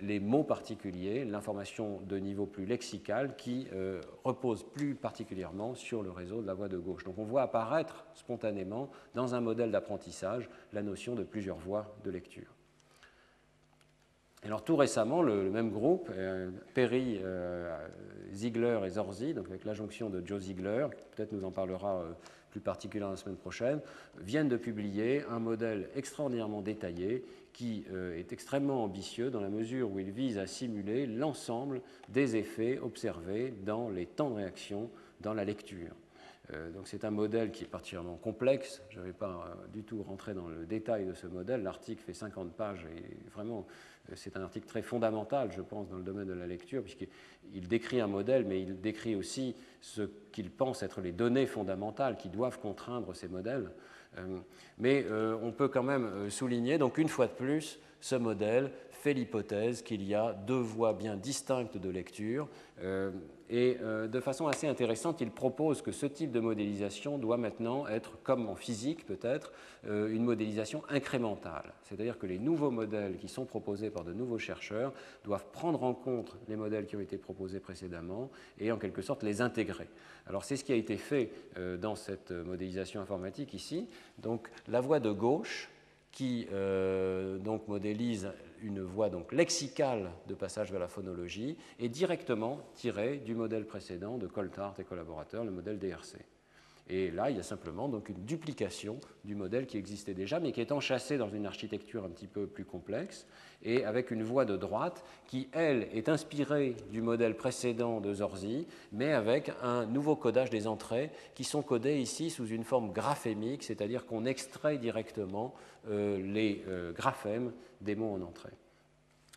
les mots particuliers, l'information de niveau plus lexical qui euh, repose plus particulièrement sur le réseau de la voie de gauche. Donc on voit apparaître spontanément dans un modèle d'apprentissage la notion de plusieurs voies de lecture. Alors tout récemment, le, même groupe, euh, Perry, euh, Ziegler et Zorzi, donc avec l'injonction de Joe Ziegler, peut-être nous en parlera plus particulièrement la semaine prochaine, viennent de publier un modèle extraordinairement détaillé qui est extrêmement ambitieux dans la mesure où il vise à simuler l'ensemble des effets observés dans les temps de réaction dans la lecture. donc c'est un modèle qui est particulièrement complexe. Je ne vais pas du tout rentrer dans le détail de ce modèle. L'article fait 50 pages et vraiment c'est un article très fondamental, je pense, dans le domaine de la lecture, puisqu'il décrit un modèle, mais il décrit aussi ce qu'il pense être les données fondamentales qui doivent contraindre ces modèles. Euh, mais euh, on peut quand même euh, souligner, donc une fois de plus, ce modèle fait l'hypothèse qu'il y a deux voies bien distinctes de lecture. Et euh, de façon assez intéressante, il propose que ce type de modélisation doit maintenant être, comme en physique peut-être, euh, une modélisation incrémentale. C'est-à-dire que les nouveaux modèles qui sont proposés par de nouveaux chercheurs doivent prendre en compte les modèles qui ont été proposés précédemment et en quelque sorte les intégrer. Alors c'est ce qui a été fait euh, dans cette modélisation informatique ici. Donc la voie de gauche qui donc modélise une voie donc lexicale de passage vers la phonologie est directement tirée du modèle précédent de Coltart et collaborateurs, le modèle DRC. Et là, il y a simplement donc une duplication du modèle qui existait déjà, mais qui est enchâssé dans une architecture un petit peu plus complexe, et avec une voie de droite qui, elle, est inspirée du modèle précédent de Zorzi, mais avec un nouveau codage des entrées qui sont codées ici sous une forme graphémique, c'est-à-dire qu'on extrait directement euh, les euh, graphèmes des mots en entrée.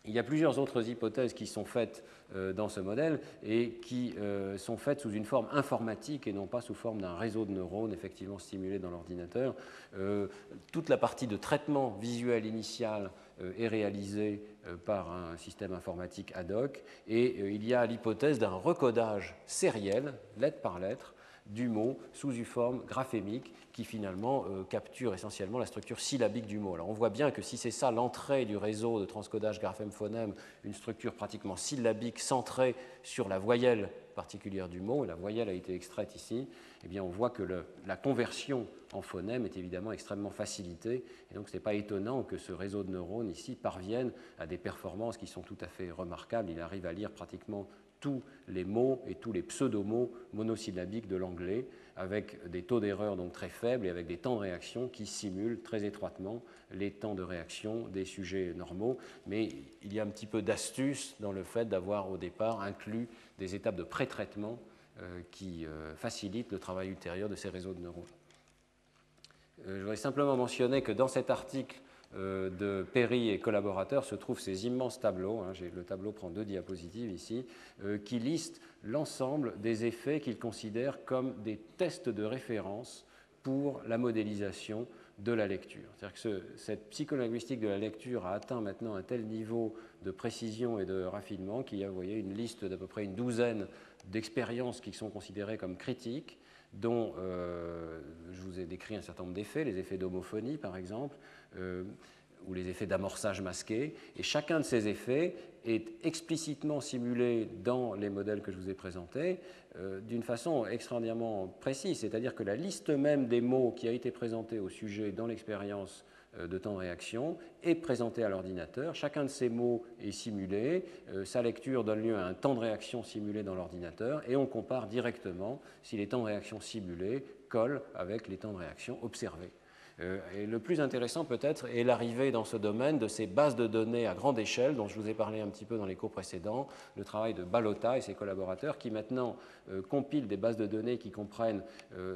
Il y a plusieurs autres hypothèses qui sont faites euh, dans ce modèle et qui euh, sont faites sous une forme informatique et non pas sous forme d'un réseau de neurones effectivement stimulé dans l'ordinateur. Euh, toute la partie de traitement visuel initial est réalisée par un système informatique ad hoc et il y a l'hypothèse d'un recodage sériel, lettre par lettre, du mot sous une forme graphémique qui finalement euh, capture essentiellement la structure syllabique du mot. Alors on voit bien que si c'est ça l'entrée du réseau de transcodage graphème-phonème, une structure pratiquement syllabique centrée sur la voyelle particulière du mot, la voyelle a été extraite ici, eh bien on voit que la conversion en phonème est évidemment extrêmement facilitée, et donc ce n'est pas étonnant que ce réseau de neurones ici parvienne à des performances qui sont tout à fait remarquables. Il arrive à lire pratiquement tous les mots et tous les pseudomots monosyllabiques de l'anglais, avec des taux d'erreur donc très faibles et avec des temps de réaction qui simulent très étroitement les temps de réaction des sujets normaux. Mais il y a un petit peu d'astuce dans le fait d'avoir au départ inclus des étapes de pré-traitement euh, qui euh, facilitent le travail ultérieur de ces réseaux de neurones. Euh, je voudrais simplement mentionner que dans cet article de Perry et collaborateurs se trouvent ces immenses tableaux, hein, le tableau prend deux diapositives ici, qui listent l'ensemble des effets qu'ils considèrent comme des tests de référence pour la modélisation de la lecture. C'est-à-dire que cette psycholinguistique de la lecture a atteint maintenant un tel niveau de précision et de raffinement qu'il y a, voyez, une liste d'à peu près une douzaine d'expériences qui sont considérées comme critiques, dont euh, je vous ai décrit un certain nombre d'effets, les effets d'homophonie par exemple, euh, ou les effets d'amorçage masqué. Et chacun de ces effets est explicitement simulé dans les modèles que je vous ai présentés euh, d'une façon extraordinairement précise. C'est-à-dire que la liste même des mots qui a été présentée au sujet dans l'expérience de temps de réaction est présenté à l'ordinateur. Chacun de ces mots est simulé. Euh, sa lecture donne lieu à un temps de réaction simulé dans l'ordinateur et on compare directement si les temps de réaction simulés collent avec les temps de réaction observés. Euh, et le plus intéressant peut-être est l'arrivée dans ce domaine de ces bases de données à grande échelle dont je vous ai parlé un petit peu dans les cours précédents, le travail de Balota et ses collaborateurs qui maintenant compilent des bases de données qui comprennent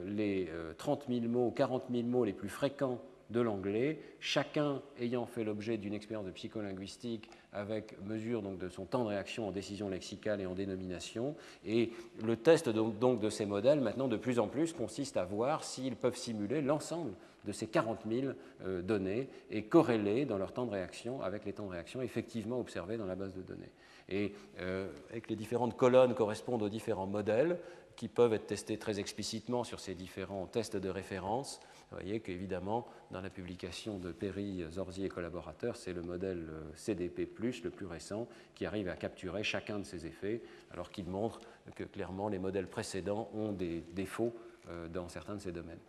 les 30 000 mots, 40 000 mots les plus fréquents de l'anglais, chacun ayant fait l'objet d'une expérience de psycholinguistique avec mesure donc, de son temps de réaction en décision lexicale et en dénomination. Et le test donc, de ces modèles, maintenant, de plus en plus, consiste à voir s'ils peuvent simuler l'ensemble de ces 40 000 euh, données et corréler dans leur temps de réaction avec les temps de réaction effectivement observés dans la base de données. Et euh, avec les différentes colonnes correspondent aux différents modèles qui peuvent être testés très explicitement sur ces différents tests de référence. Vous voyez qu'évidemment, dans la publication de Perry, Zorzi et collaborateurs, c'est le modèle euh, CDP, le plus récent, qui arrive à capturer chacun de ces effets, alors qu'il montre que clairement les modèles précédents ont des défauts euh, dans certains de ces domaines.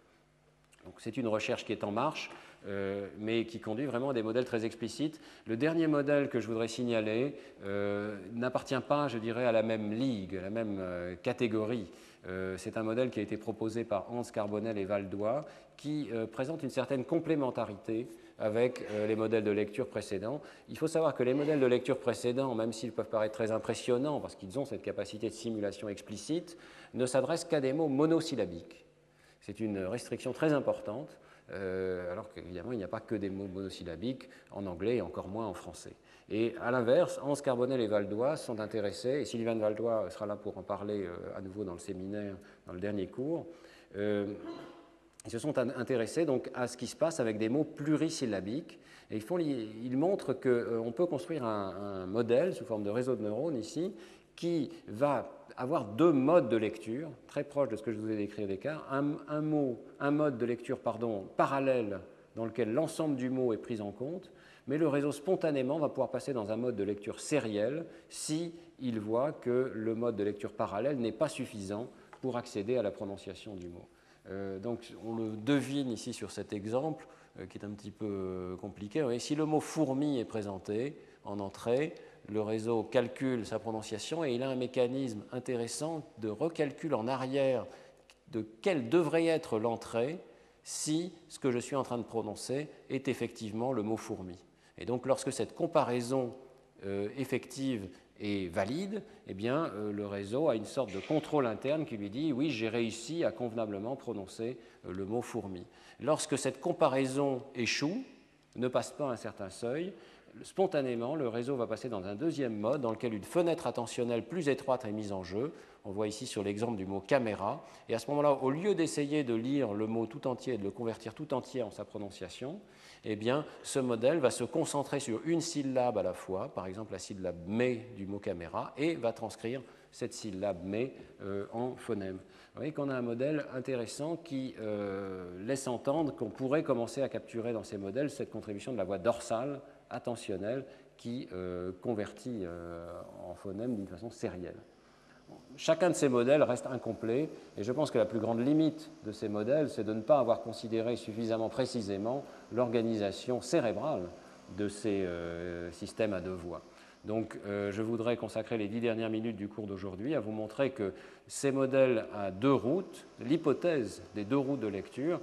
Donc c'est une recherche qui est en marche, euh, mais qui conduit vraiment à des modèles très explicites. Le dernier modèle que je voudrais signaler n'appartient pas, je dirais, à la même ligue, à la même catégorie. c'est un modèle qui a été proposé par Hans Carbonel et Valdois, qui euh, présente une certaine complémentarité avec euh, les modèles de lecture précédents. Il faut savoir que les modèles de lecture précédents, même s'ils peuvent paraître très impressionnants parce qu'ils ont cette capacité de simulation explicite, ne s'adressent qu'à des mots monosyllabiques. C'est une restriction très importante, euh, alors qu'évidemment, il n'y a pas que des mots monosyllabiques en anglais et encore moins en français. Et à l'inverse, Hans Carbonel et Valdois sont intéressés, et Sylvain Valdois sera là pour en parler à nouveau dans le séminaire, dans le dernier cours. Ils se sont intéressés donc à ce qui se passe avec des mots plurisyllabiques. Et ils, montrent qu'on euh, peut construire un, modèle sous forme de réseau de neurones ici qui va avoir deux modes de lecture, très proches de ce que je vous ai décrit avec l'écart. Un, un, mot, un mode de lecture pardon, parallèle dans lequel l'ensemble du mot est pris en compte, mais le réseau spontanément va pouvoir passer dans un mode de lecture sériel si il voit que le mode de lecture parallèle n'est pas suffisant pour accéder à la prononciation du mot. Euh, donc on le devine ici sur cet exemple euh, qui est un petit peu euh, compliqué. si le mot fourmi est présenté en entrée, le réseau calcule sa prononciation et il a un mécanisme intéressant de recalcul en arrière de quelle devrait être l'entrée si ce que je suis en train de prononcer est effectivement le mot fourmi. Et donc lorsque cette comparaison effective est valide, eh bien, euh, le réseau a une sorte de contrôle interne qui lui dit oui, j'ai réussi à convenablement prononcer euh, le mot fourmi. Lorsque cette comparaison échoue, ne passe pas un certain seuil, spontanément, le réseau va passer dans un deuxième mode dans lequel une fenêtre attentionnelle plus étroite est mise en jeu. On voit ici sur l'exemple du mot caméra. Et à ce moment-là, au lieu d'essayer de lire le mot tout entier et de le convertir tout entier en sa prononciation, eh bien, ce modèle va se concentrer sur une syllabe à la fois, par exemple la syllabe mais du mot caméra, et va transcrire cette syllabe mais euh, en phonème. Vous voyez qu'on a un modèle intéressant qui euh, laisse entendre qu'on pourrait commencer à capturer dans ces modèles cette contribution de la voix dorsale attentionnelle qui euh, convertit en phonème d'une façon sérielle. Chacun de ces modèles reste incomplet et je pense que la plus grande limite de ces modèles, c'est de ne pas avoir considéré suffisamment précisément l'organisation cérébrale de ces systèmes à deux voix. Donc euh, je voudrais consacrer les dix dernières minutes du cours d'aujourd'hui à vous montrer que ces modèles à deux routes, l'hypothèse des deux routes de lecture,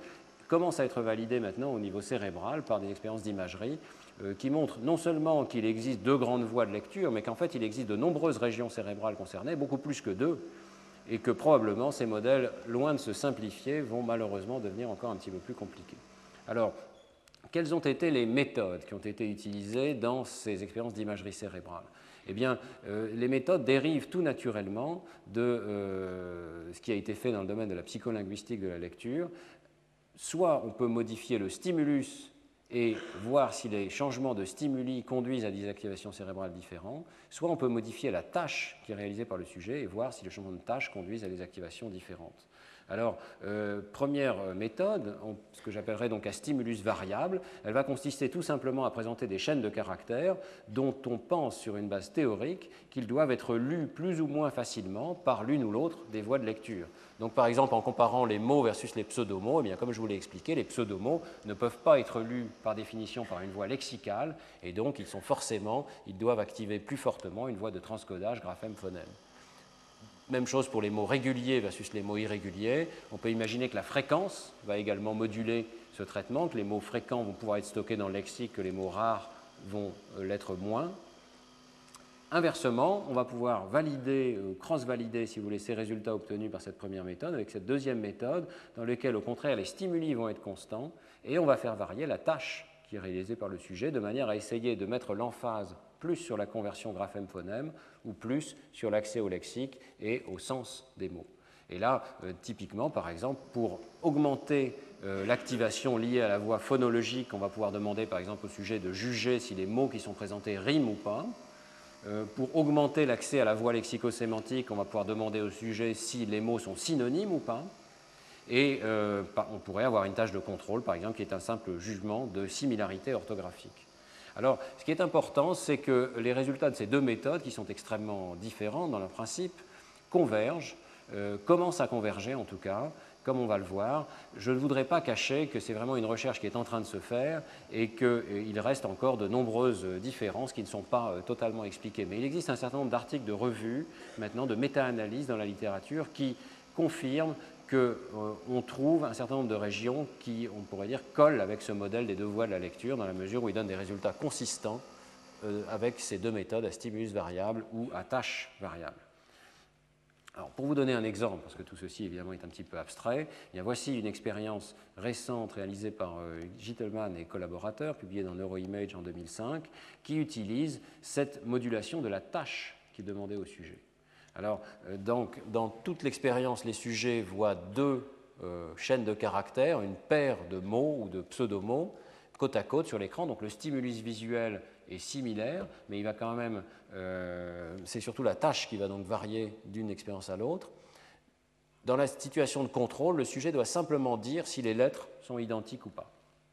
commence à être validée maintenant au niveau cérébral par des expériences d'imagerie euh, qui montrent non seulement qu'il existe deux grandes voies de lecture, mais qu'en fait il existe de nombreuses régions cérébrales concernées, beaucoup plus que deux, et que probablement ces modèles, loin de se simplifier, vont malheureusement devenir encore un petit peu plus compliqués. Alors, quelles ont été les méthodes qui ont été utilisées dans ces expériences d'imagerie cérébrale? Eh bien, euh, les méthodes dérivent tout naturellement de euh, ce qui a été fait dans le domaine de la psycholinguistique de la lecture. Soit on peut modifier le stimulus et voir si les changements de stimuli conduisent à des activations cérébrales différentes, soit on peut modifier la tâche qui est réalisée par le sujet et voir si les changements de tâche conduisent à des activations différentes. Alors, euh, première méthode, ce que j'appellerais donc un stimulus variable, elle va consister tout simplement à présenter des chaînes de caractères dont on pense sur une base théorique qu'ils doivent être lus plus ou moins facilement par l'une ou l'autre des voies de lecture. Donc, par exemple, en comparant les mots versus les pseudomots, eh bien, comme je vous l'ai expliqué, les pseudomots ne peuvent pas être lus par définition par une voie lexicale, et donc ils sont forcément, ils doivent activer plus fortement une voie de transcodage graphème-phonème. Même chose pour les mots réguliers versus les mots irréguliers. On peut imaginer que la fréquence va également moduler ce traitement, que les mots fréquents vont pouvoir être stockés dans le lexique, que les mots rares vont euh, l'être moins. Inversement, on va pouvoir valider, ou cross-valider, si vous voulez, ces résultats obtenus par cette première méthode avec cette deuxième méthode, dans laquelle, au contraire, les stimuli vont être constants et on va faire varier la tâche qui est réalisée par le sujet de manière à essayer de mettre l'emphase plus sur la conversion graphème-phonème ou plus sur l'accès au lexique et au sens des mots. Et là, euh, typiquement, par exemple, pour augmenter euh, l'activation liée à la voix phonologique, on va pouvoir demander, par exemple, au sujet de juger si les mots qui sont présentés riment ou pas. Euh, pour augmenter l'accès à la voix lexico-sémantique, on va pouvoir demander au sujet si les mots sont synonymes ou pas. Et on pourrait avoir une tâche de contrôle, par exemple, qui est un simple jugement de similarité orthographique. Alors, ce qui est important, c'est que les résultats de ces deux méthodes, qui sont extrêmement différentes dans leur principe, convergent, euh, commencent à converger en tout cas, comme on va le voir. Je ne voudrais pas cacher que c'est vraiment une recherche qui est en train de se faire et qu'il euh, reste encore de nombreuses différences qui ne sont pas euh, totalement expliquées. Mais il existe un certain nombre d'articles de revues, maintenant de méta-analyses dans la littérature, qui confirment qu'on euh, trouve un certain nombre de régions qui, on pourrait dire, collent avec ce modèle des deux voies de la lecture, dans la mesure où il donne des résultats consistants euh, avec ces deux méthodes à stimulus variable ou à tâche variable. Alors, pour vous donner un exemple, parce que tout ceci évidemment est un petit peu abstrait, voici une expérience récente réalisée par euh, Gittelman et collaborateurs, publiée dans Neuroimage en 2005, qui utilise cette modulation de la tâche qui est demandée au sujet. Alors, euh, donc, dans toute l'expérience, les sujets voient deux euh, chaînes de caractères, une paire de mots ou de pseudomots côte à côte sur l'écran. Donc, le stimulus visuel est similaire, mais il va quand même. Euh, c'est surtout la tâche qui va donc varier d'une expérience à l'autre. Dans la situation de contrôle, le sujet doit simplement dire si les lettres sont identiques ou pas.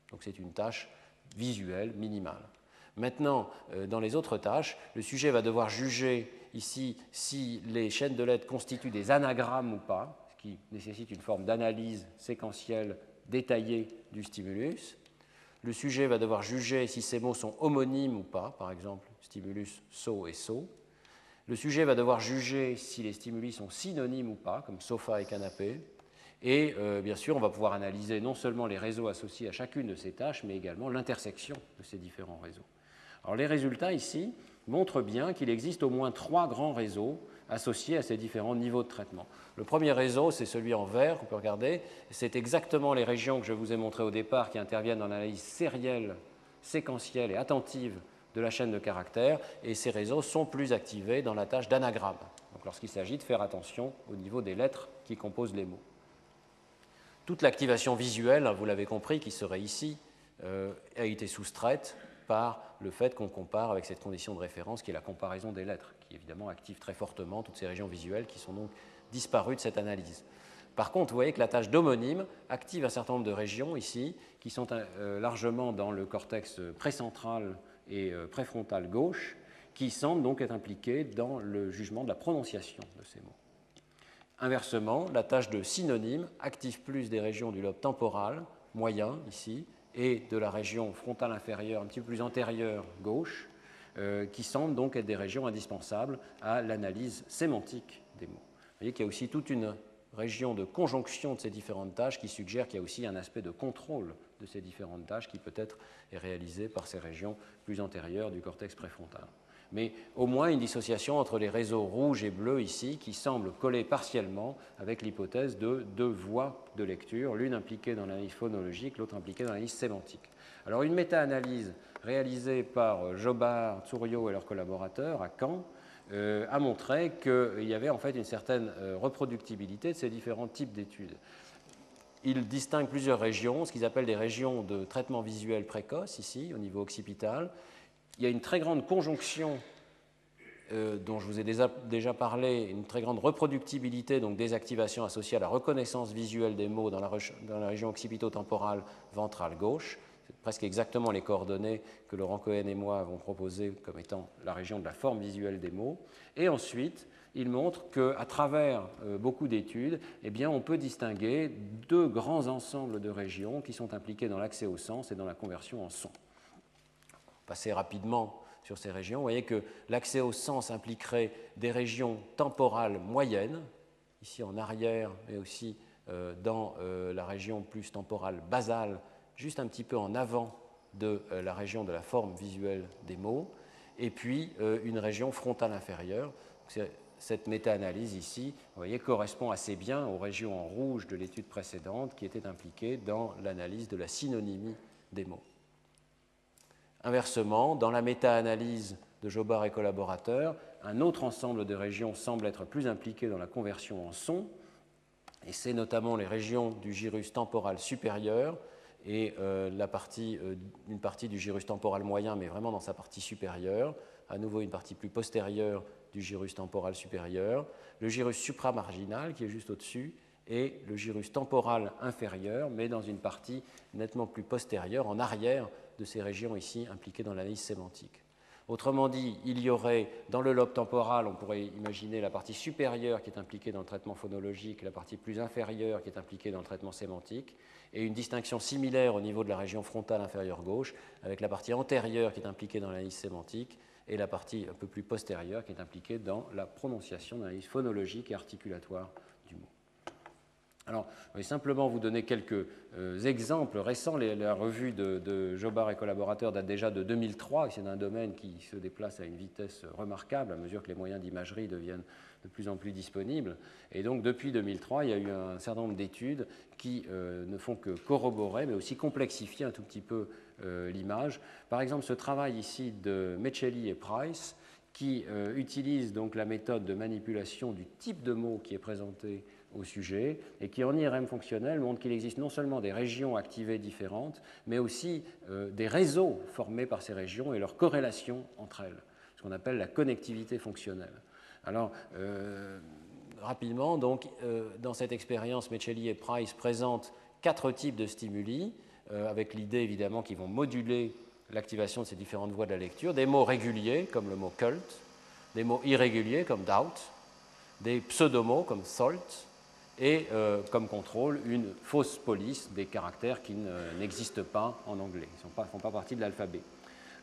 Donc, c'est une tâche visuelle minimale. Maintenant, dans les autres tâches, le sujet va devoir juger ici si les chaînes de lettres constituent des anagrammes ou pas, ce qui nécessite une forme d'analyse séquentielle détaillée du stimulus. Le sujet va devoir juger si ces mots sont homonymes ou pas, par exemple stimulus so et so. Le sujet va devoir juger si les stimuli sont synonymes ou pas, comme sofa et canapé. Et euh, bien sûr, on va pouvoir analyser non seulement les réseaux associés à chacune de ces tâches, mais également l'intersection de ces différents réseaux. Alors les résultats ici, montre bien qu'il existe au moins trois grands réseaux associés à ces différents niveaux de traitement. Le premier réseau, c'est celui en vert, on peut regarder, c'est exactement les régions que je vous ai montrées au départ qui interviennent dans l'analyse sérielle, séquentielle et attentive de la chaîne de caractères, et ces réseaux sont plus activés dans la tâche d'anagramme, lorsqu'il s'agit de faire attention au niveau des lettres qui composent les mots. Toute l'activation visuelle, vous l'avez compris, qui serait ici, euh, a été soustraite par le fait qu'on compare avec cette condition de référence qui est la comparaison des lettres, qui évidemment active très fortement toutes ces régions visuelles qui sont donc disparues de cette analyse. Par contre, vous voyez que la tâche d'homonyme active un certain nombre de régions ici qui sont euh, largement dans le cortex précentral et euh, préfrontal gauche, qui semblent donc être impliquées dans le jugement de la prononciation de ces mots. Inversement, la tâche de synonyme active plus des régions du lobe temporal, moyen ici, et de la région frontale inférieure un petit peu plus antérieure gauche, euh, qui semblent donc être des régions indispensables à l'analyse sémantique des mots. Vous voyez qu'il y a aussi toute une région de conjonction de ces différentes tâches qui suggère qu'il y a aussi un aspect de contrôle de ces différentes tâches qui peut-être est réalisé par ces régions plus antérieures du cortex préfrontal mais au moins une dissociation entre les réseaux rouges et bleus ici qui semblent coller partiellement avec l'hypothèse de deux voies de lecture, l'une impliquée dans l'analyse phonologique, l'autre impliquée dans l'analyse sémantique. Alors une méta-analyse réalisée par Jobard, Tsouriot et leurs collaborateurs à Caen euh, a montré qu'il y avait en fait une certaine euh, reproductibilité de ces différents types d'études. Ils distinguent plusieurs régions, ce qu'ils appellent des régions de traitement visuel précoce ici, au niveau occipital, il y a une très grande conjonction euh, dont je vous ai déjà, parlé, une très grande reproductibilité donc des activations associées à la reconnaissance visuelle des mots dans la, région occipito-temporale ventrale gauche. C'est presque exactement les coordonnées que Laurent Cohen et moi avons proposées comme étant la région de la forme visuelle des mots. Et ensuite, il montre qu'à travers euh, beaucoup d'études, eh on peut distinguer deux grands ensembles de régions qui sont impliquées dans l'accès au sens et dans la conversion en son passer rapidement sur ces régions, vous voyez que l'accès au sens impliquerait des régions temporales moyennes, ici en arrière, mais aussi euh, dans euh, la région plus temporale basale, juste un petit peu en avant de euh, la région de la forme visuelle des mots, et puis une région frontale inférieure. Cette méta-analyse ici, correspond assez bien aux régions en rouge de l'étude précédente qui étaient impliquées dans l'analyse de la synonymie des mots. Inversement, dans la méta-analyse de Jobard et collaborateurs, un autre ensemble de régions semble être plus impliqué dans la conversion en son, et c'est notamment les régions du gyrus temporal supérieur et euh, euh, une partie du gyrus temporal moyen, mais vraiment dans sa partie supérieure, à nouveau une partie plus postérieure du gyrus temporal supérieur, le gyrus supramarginal qui est juste au-dessus, et le gyrus temporal inférieur, mais dans une partie nettement plus postérieure, en arrière de ces régions ici impliquées dans l'analyse sémantique. Autrement dit, il y aurait dans le lobe temporal, on pourrait imaginer la partie supérieure qui est impliquée dans le traitement phonologique, la partie plus inférieure qui est impliquée dans le traitement sémantique, et une distinction similaire au niveau de la région frontale inférieure gauche, avec la partie antérieure qui est impliquée dans l'analyse sémantique et la partie un peu plus postérieure qui est impliquée dans la prononciation d'analyse phonologique et articulatoire alors, je vais simplement vous donner quelques euh, exemples récents. la revue de, Jobard et collaborateurs date déjà de 2003, c'est un domaine qui se déplace à une vitesse remarquable à mesure que les moyens d'imagerie deviennent de plus en plus disponibles. Et donc, depuis 2003, il y a eu un certain nombre d'études qui euh, ne font que corroborer, mais aussi complexifier un tout petit peu euh, l'image. Par exemple, ce travail ici de Mechelli et Price, qui utilise donc la méthode de manipulation du type de mot qui est présenté au sujet et qui, en IRM fonctionnel, montre qu'il existe non seulement des régions activées différentes, mais aussi euh, des réseaux formés par ces régions et leur corrélation entre elles, ce qu'on appelle la connectivité fonctionnelle. Alors, euh, rapidement, donc, euh, dans cette expérience, Mechelli et Price présentent quatre types de stimuli, avec l'idée évidemment qu'ils vont moduler l'activation de ces différentes voies de la lecture, des mots réguliers comme le mot cult, des mots irréguliers comme doubt, des pseudomots comme salt, et euh, comme contrôle une fausse police des caractères qui n'existent pas en anglais, ils ne font pas partie de l'alphabet.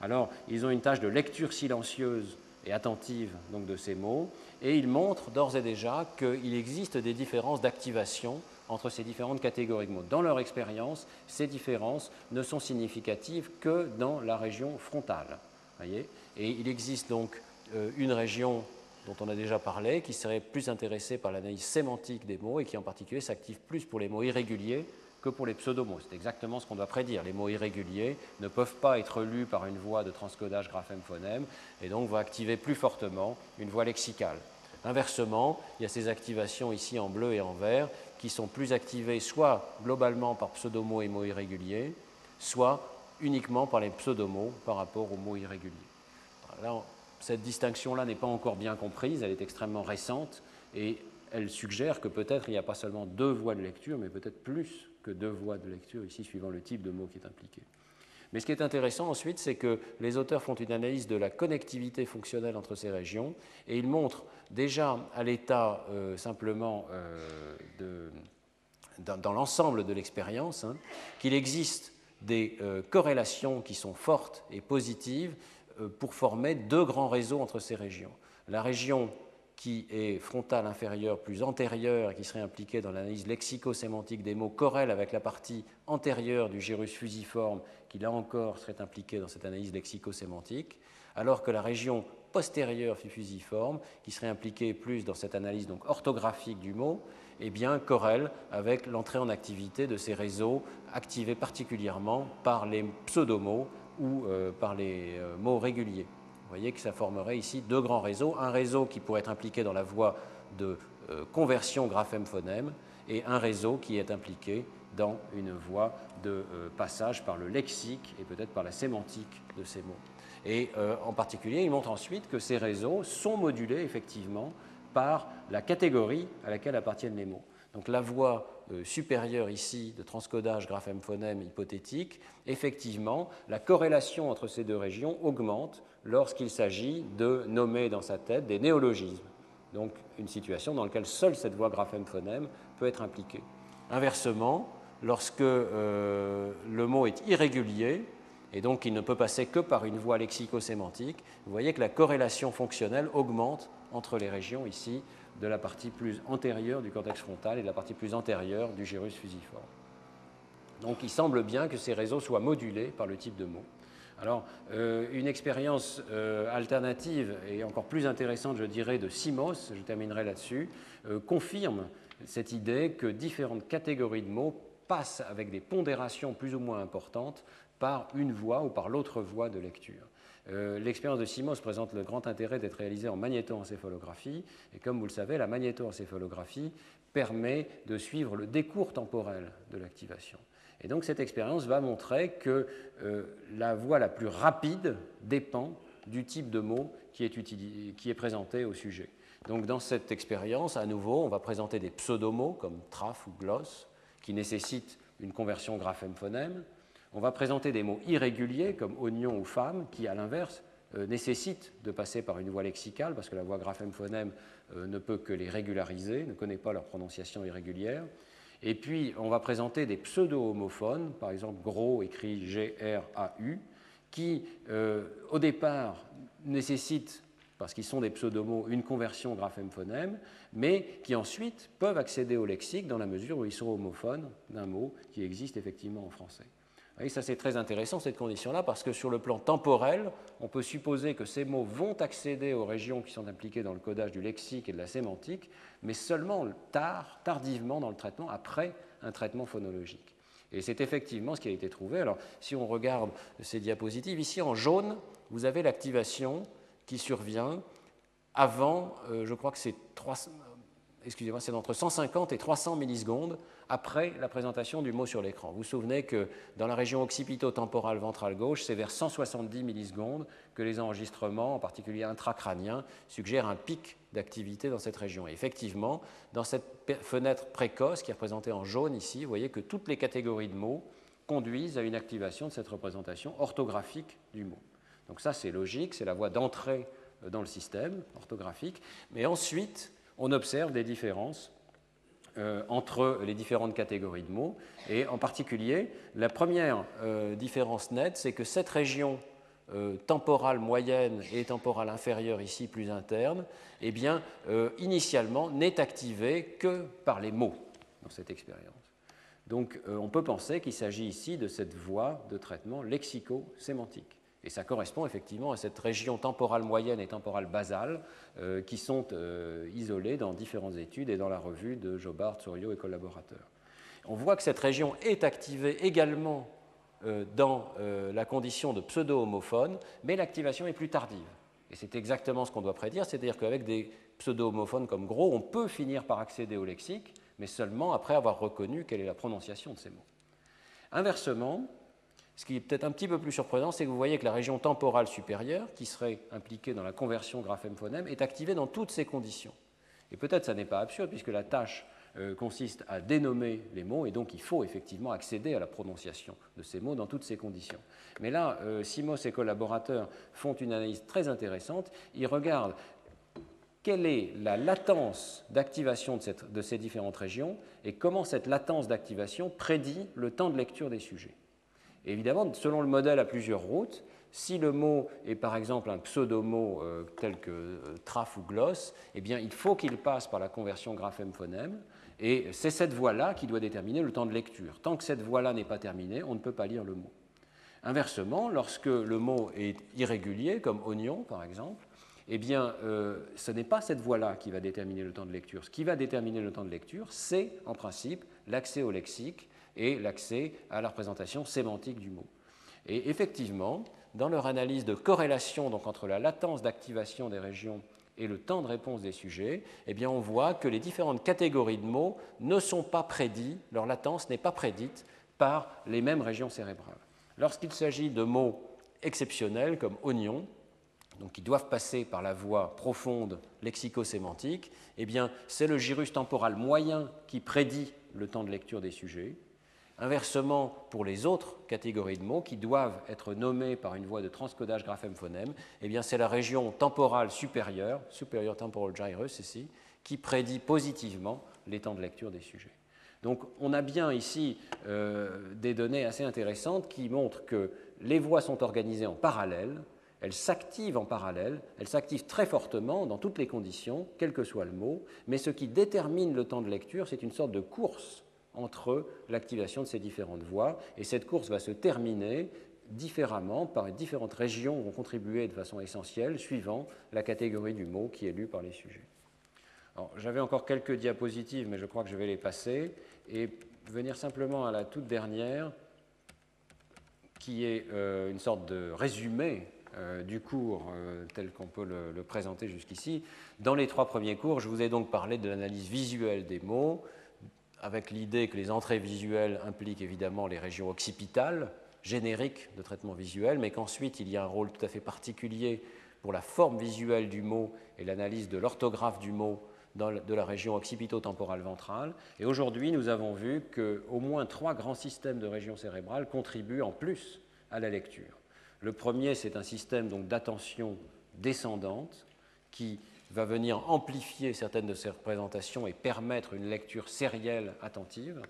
Alors, ils ont une tâche de lecture silencieuse et attentive donc, de ces mots, et ils montrent d'ores et déjà qu'il existe des différences d'activation entre ces différentes catégories de mots. Dans leur expérience, ces différences ne sont significatives que dans la région frontale. Voyez? Et il existe donc euh, une région dont on a déjà parlé, qui serait plus intéressé par l'analyse sémantique des mots et qui en particulier s'active plus pour les mots irréguliers que pour les pseudomots. C'est exactement ce qu'on doit prédire. Les mots irréguliers ne peuvent pas être lus par une voie de transcodage graphème-phonème et donc vont activer plus fortement une voie lexicale. Inversement, il y a ces activations ici en bleu et en vert qui sont plus activées soit globalement par pseudomots et mots irréguliers, soit uniquement par les pseudomots par rapport aux mots irréguliers. Là, cette distinction-là n'est pas encore bien comprise, elle est extrêmement récente et elle suggère que peut-être il n'y a pas seulement deux voies de lecture, mais peut-être plus que deux voies de lecture, ici suivant le type de mot qui est impliqué. Mais ce qui est intéressant ensuite, c'est que les auteurs font une analyse de la connectivité fonctionnelle entre ces régions et ils montrent déjà à l'état euh, simplement euh, dans, l'ensemble de l'expérience hein, qu'il existe des euh, corrélations qui sont fortes et positives pour former deux grands réseaux entre ces régions. La région qui est frontale inférieure plus antérieure qui serait impliquée dans l'analyse lexico-sémantique des mots corrèle avec la partie antérieure du gyrus fusiforme qui là encore serait impliquée dans cette analyse lexico-sémantique, alors que la région postérieure fusiforme qui serait impliquée plus dans cette analyse donc orthographique du mot, eh bien corrèle avec l'entrée en activité de ces réseaux activés particulièrement par les pseudomots ou euh, par les euh, mots réguliers. Vous voyez que ça formerait ici deux grands réseaux. Un réseau qui pourrait être impliqué dans la voie de euh, conversion graphème-phonème et un réseau qui est impliqué dans une voie de passage par le lexique et peut-être par la sémantique de ces mots. Et en particulier, il montre ensuite que ces réseaux sont modulés effectivement par la catégorie à laquelle appartiennent les mots. Donc la voie supérieure ici de transcodage graphème-phonème hypothétique, effectivement, la corrélation entre ces deux régions augmente lorsqu'il s'agit de nommer dans sa tête des néologismes. Donc une situation dans laquelle seule cette voix graphème-phonème peut être impliquée. Inversement, lorsque euh, le mot est irrégulier, et donc il ne peut passer que par une voie lexico-sémantique, vous voyez que la corrélation fonctionnelle augmente entre les régions ici de la partie plus antérieure du cortex frontal et de la partie plus antérieure du gyrus fusiforme. Donc il semble bien que ces réseaux soient modulés par le type de mot. Alors, euh, une expérience euh, alternative et encore plus intéressante, je dirais, de Simos, je terminerai là-dessus, euh, confirme cette idée que différentes catégories de mots passent avec des pondérations plus ou moins importantes par une voie ou par l'autre voie de lecture. L'expérience de Simos présente le grand intérêt d'être réalisée en magnétoencéphalographie, et comme vous le savez, la magnétoencéphalographie permet de suivre le décours temporel de l'activation. Et donc cette expérience va montrer que euh, la voie la plus rapide dépend du type de mot qui est, qui est présenté au sujet. Donc dans cette expérience, à nouveau, on va présenter des pseudomots comme traf ou gloss qui nécessitent une conversion graphème-phonème. On va présenter des mots irréguliers comme oignon ou femme qui, à l'inverse, euh, nécessitent de passer par une voie lexicale parce que la voie graphème-phonème euh, ne peut que les régulariser, ne connaît pas leur prononciation irrégulière. Et puis, on va présenter des pseudo-homophones, par exemple gros écrit G-R-A-U, qui, euh, au départ, nécessitent, parce qu'ils sont des pseudomots, une conversion graphème-phonème, mais qui ensuite peuvent accéder au lexique dans la mesure où ils sont homophones d'un mot qui existe effectivement en français. Et ça c'est très intéressant cette condition-là parce que sur le plan temporel, on peut supposer que ces mots vont accéder aux régions qui sont impliquées dans le codage du lexique et de la sémantique, mais seulement tard, tardivement dans le traitement, après un traitement phonologique. Et c'est effectivement ce qui a été trouvé. Alors si on regarde ces diapositives, ici en jaune, vous avez l'activation qui survient avant, euh, je crois que c'est excusez-moi, c'est entre 150 et 300 millisecondes après la présentation du mot sur l'écran. Vous vous souvenez que dans la région occipito-temporale ventrale gauche, c'est vers 170 millisecondes que les enregistrements, en particulier intracrâniens, suggèrent un pic d'activité dans cette région. Effectivement, dans cette fenêtre précoce qui est représentée en jaune ici, vous voyez que toutes les catégories de mots conduisent à une activation de cette représentation orthographique du mot. Donc ça, c'est logique, c'est la voie d'entrée dans le système orthographique. Mais ensuite, on observe des différences euh, entre les différentes catégories de mots. Et en particulier, la première euh, différence nette, c'est que cette région euh, temporale moyenne et temporale inférieure, ici plus interne, eh bien, initialement, n'est activée que par les mots dans cette expérience. Donc, on peut penser qu'il s'agit ici de cette voie de traitement lexico-sémantique. Et ça correspond effectivement à cette région temporale moyenne et temporale basale euh, qui sont euh, isolées dans différentes études et dans la revue de Jobard, Souriau et collaborateurs. On voit que cette région est activée également euh, dans la condition de pseudo-homophone, mais l'activation est plus tardive. Et c'est exactement ce qu'on doit prédire, c'est-à-dire qu'avec des pseudo-homophones comme gros, on peut finir par accéder au lexique, mais seulement après avoir reconnu quelle est la prononciation de ces mots. Inversement, ce qui est peut-être un petit peu plus surprenant, c'est que vous voyez que la région temporale supérieure, qui serait impliquée dans la conversion graphème-phonème, est activée dans toutes ces conditions. Et peut-être ça n'est pas absurde, puisque la tâche euh, consiste à dénommer les mots, et donc il faut effectivement accéder à la prononciation de ces mots dans toutes ces conditions. Mais là, euh, Simos et collaborateurs font une analyse très intéressante. Ils regardent quelle est la latence d'activation de, de ces différentes régions et comment cette latence d'activation prédit le temps de lecture des sujets évidemment, selon le modèle à plusieurs routes, Si le mot est par exemple un pseudomot euh, tel que euh, traf ou gloss, eh bien, il faut qu'il passe par la conversion graphème-phonème. Et c'est cette voie-là qui doit déterminer le temps de lecture. Tant que cette voie-là n'est pas terminée, on ne peut pas lire le mot. Inversement, lorsque le mot est irrégulier, comme oignon par exemple, eh bien, euh, ce n'est pas cette voie-là qui va déterminer le temps de lecture. Ce qui va déterminer le temps de lecture, c'est en principe l'accès au lexique et l'accès à la représentation sémantique du mot. Et effectivement, dans leur analyse de corrélation entre la latence d'activation des régions et le temps de réponse des sujets, eh bien, on voit que les différentes catégories de mots ne sont pas prédits, leur latence n'est pas prédite par les mêmes régions cérébrales. Lorsqu'il s'agit de mots exceptionnels comme oignon, donc qui doivent passer par la voie profonde lexico-sémantique, eh c'est le gyrus temporal moyen qui prédit le temps de lecture des sujets, Inversement, pour les autres catégories de mots qui doivent être nommés par une voie de transcodage graphème-phonème, eh c'est la région temporale supérieure, superior temporal gyrus ici, qui prédit positivement les temps de lecture des sujets. Donc on a bien ici euh, des données assez intéressantes qui montrent que les voies sont organisées en parallèle, elles s'activent en parallèle, elles s'activent très fortement dans toutes les conditions, quel que soit le mot, mais ce qui détermine le temps de lecture, c'est une sorte de course entre l'activation de ces différentes voies. Et cette course va se terminer différemment, par différentes régions vont contribuer de façon essentielle, suivant la catégorie du mot qui est lu par les sujets. J'avais encore quelques diapositives, mais je crois que je vais les passer, et venir simplement à la toute dernière, qui est euh, une sorte de résumé euh, du cours euh, tel qu'on peut le présenter jusqu'ici. Dans les trois premiers cours, je vous ai donc parlé de l'analyse visuelle des mots, avec l'idée que les entrées visuelles impliquent évidemment les régions occipitales, génériques de traitement visuel, mais qu'ensuite il y a un rôle tout à fait particulier pour la forme visuelle du mot et l'analyse de l'orthographe du mot dans, de la région occipito-temporale ventrale. Et aujourd'hui, nous avons vu qu'au moins trois grands systèmes de régions cérébrales contribuent en plus à la lecture. Le premier, c'est un système d'attention descendante qui va venir amplifier certaines de ces représentations et permettre une lecture sérielle attentive.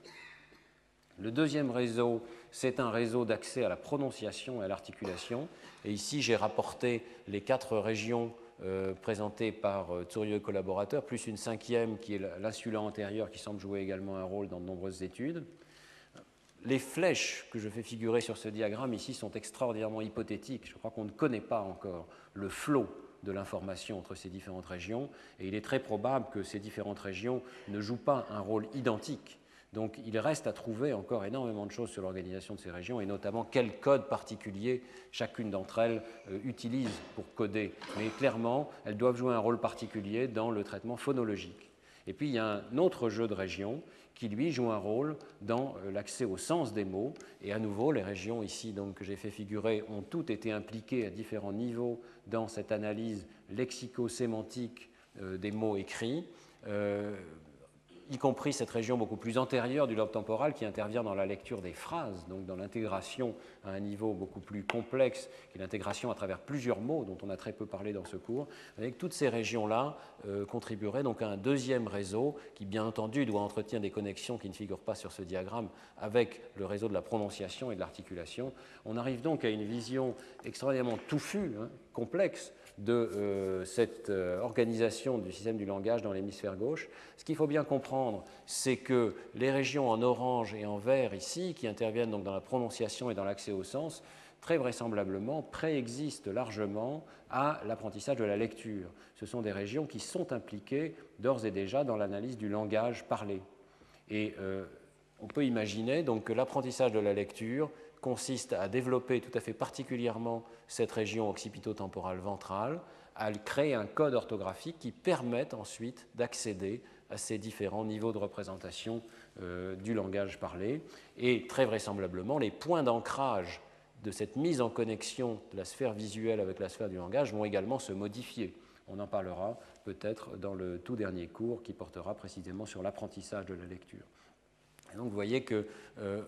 Le deuxième réseau, c'est un réseau d'accès à la prononciation et à l'articulation. Et ici, j'ai rapporté les quatre régions euh, présentées par euh, et collaborateurs, plus une cinquième qui est l'insula antérieure qui semble jouer également un rôle dans de nombreuses études. Les flèches que je fais figurer sur ce diagramme ici sont extraordinairement hypothétiques. Je crois qu'on ne connaît pas encore le flot de l'information entre ces différentes régions, et il est très probable que ces différentes régions ne jouent pas un rôle identique. Donc il reste à trouver encore énormément de choses sur l'organisation de ces régions, et notamment quel code particulier chacune d'entre elles euh, utilise pour coder. Mais clairement, elles doivent jouer un rôle particulier dans le traitement phonologique. Et puis il y a un autre jeu de régions qui lui joue un rôle dans euh, l'accès au sens des mots. Et à nouveau, les régions ici donc, que j'ai fait figurer ont toutes été impliquées à différents niveaux dans cette analyse lexico-sémantique euh, des mots écrits. Euh, y compris cette région beaucoup plus antérieure du lobe temporal qui intervient dans la lecture des phrases, donc dans l'intégration à un niveau beaucoup plus complexe, qui est l'intégration à travers plusieurs mots dont on a très peu parlé dans ce cours. Avec toutes ces régions-là euh, contribueraient donc à un deuxième réseau qui, bien entendu, doit entretenir des connexions qui ne figurent pas sur ce diagramme avec le réseau de la prononciation et de l'articulation. On arrive donc à une vision extraordinairement touffue, hein, complexe de euh, cette euh, organisation du système du langage dans l'hémisphère gauche. Ce qu'il faut bien comprendre, c'est que les régions en orange et en vert ici, qui interviennent donc dans la prononciation et dans l'accès au sens, très vraisemblablement préexistent largement à l'apprentissage de la lecture. Ce sont des régions qui sont impliquées d'ores et déjà dans l'analyse du langage parlé. Et euh, on peut imaginer donc que l'apprentissage de la lecture consiste à développer tout à fait particulièrement cette région occipito-temporale ventrale, à créer un code orthographique qui permette ensuite d'accéder à ces différents niveaux de représentation euh, du langage parlé. Et très vraisemblablement, les points d'ancrage de cette mise en connexion de la sphère visuelle avec la sphère du langage vont également se modifier. On en parlera peut-être dans le tout dernier cours qui portera précisément sur l'apprentissage de la lecture. Donc vous voyez que euh,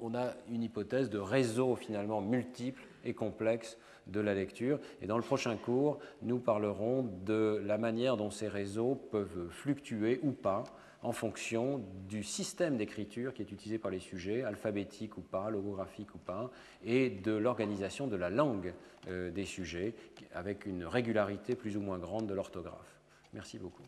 on a une hypothèse de réseau finalement multiple et complexe de la lecture. Et dans le prochain cours, nous parlerons de la manière dont ces réseaux peuvent fluctuer ou pas en fonction du système d'écriture qui est utilisé par les sujets, alphabétique ou pas, logographique ou pas, et de l'organisation de la langue euh, des sujets, avec une régularité plus ou moins grande de l'orthographe. Merci beaucoup.